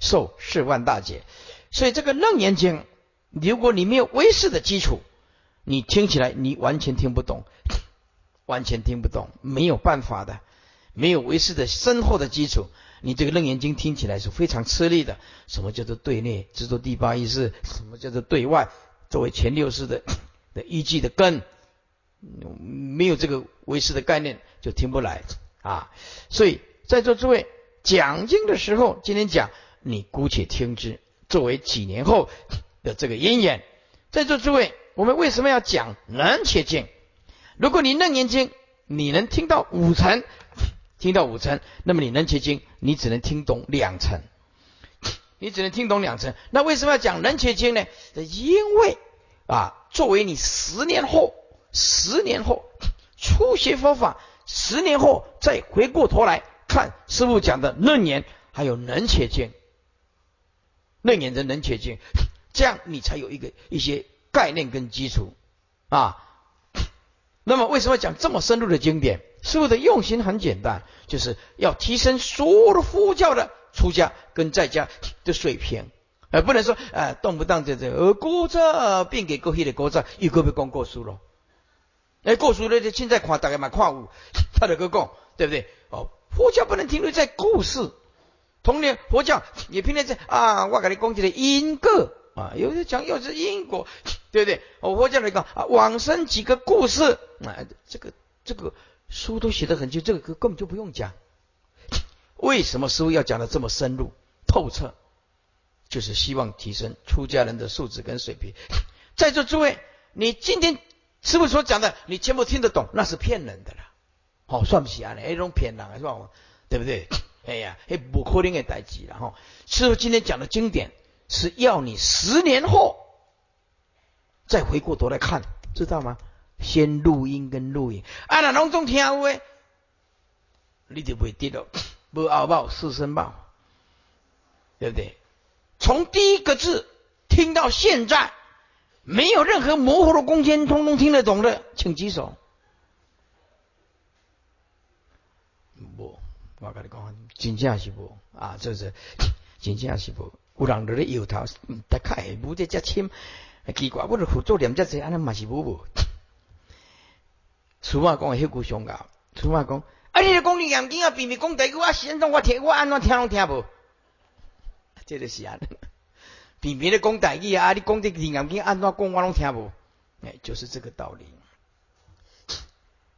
受四万大劫，所以这个楞严经，如果你没有威势的基础，你听起来你完全听不懂，完全听不懂，没有办法的，没有威势的深厚的基础，你这个楞严经听起来是非常吃力的。什么叫做对内？制作第八意识？什么叫做对外？作为前六识的的依据的根，没有这个威势的概念就听不来啊！所以在座诸位讲经的时候，今天讲。你姑且听之，作为几年后的这个因缘，在座诸位，我们为什么要讲能且经？如果你楞严经，你能听到五层，听到五层，那么你能且经，你只能听懂两层，你只能听懂两层。那为什么要讲能且经呢？因为啊，作为你十年后，十年后初学佛法，十年后再回过头来看师傅讲的楞严，还有能且经。楞严人能切经，这样你才有一个一些概念跟基础啊。那么为什么讲这么深入的经典？师傅的用心很简单，就是要提升所有的佛教的出家跟在家的水平，而不能说呃动不动就这呃过这变给过去的过这，又个别讲过书了。哎，过书呢就现在看大概蛮看悟，他的个讲对不对？哦，佛教不能停留在故事。同年佛教也偏偏在啊，我给你讲起来因果啊，有些讲又是因果，对不对？我佛教来讲啊，往生几个故事啊，这个这个书都写得很清，这个根本就不用讲。为什么师傅要讲的这么深入透彻？就是希望提升出家人的素质跟水平。在座诸位，你今天师傅所讲的，你全部听得懂，那是骗人的了。好，算不起啊，那种骗人是吧？对不对？哎呀，哎，不可能的代志了哈。师傅今天讲的经典是要你十年后再回过头来看，知道吗？先录音跟录音，啊，那拢总听话，你就会跌了，不傲报四声报，对不对？从第一个字听到现在，没有任何模糊的空间，通通听得懂的，请举手。不。我跟你讲，真正是无啊，就是 真正是无。有人在咧摇头，大概无这只签，奇怪，我著辅助念只字，安尼嘛是无无。俗话讲迄句上讲，俗话讲，啊，你讲你眼睛啊，偏偏讲第句话，先让我听，我安怎听拢听无？这就是安，偏偏咧讲第句啊，你讲这眼睛安怎讲我拢听无？哎，就是这个道理。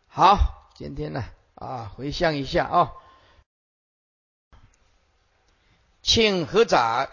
好，今天呢啊，回想一下啊。请合掌。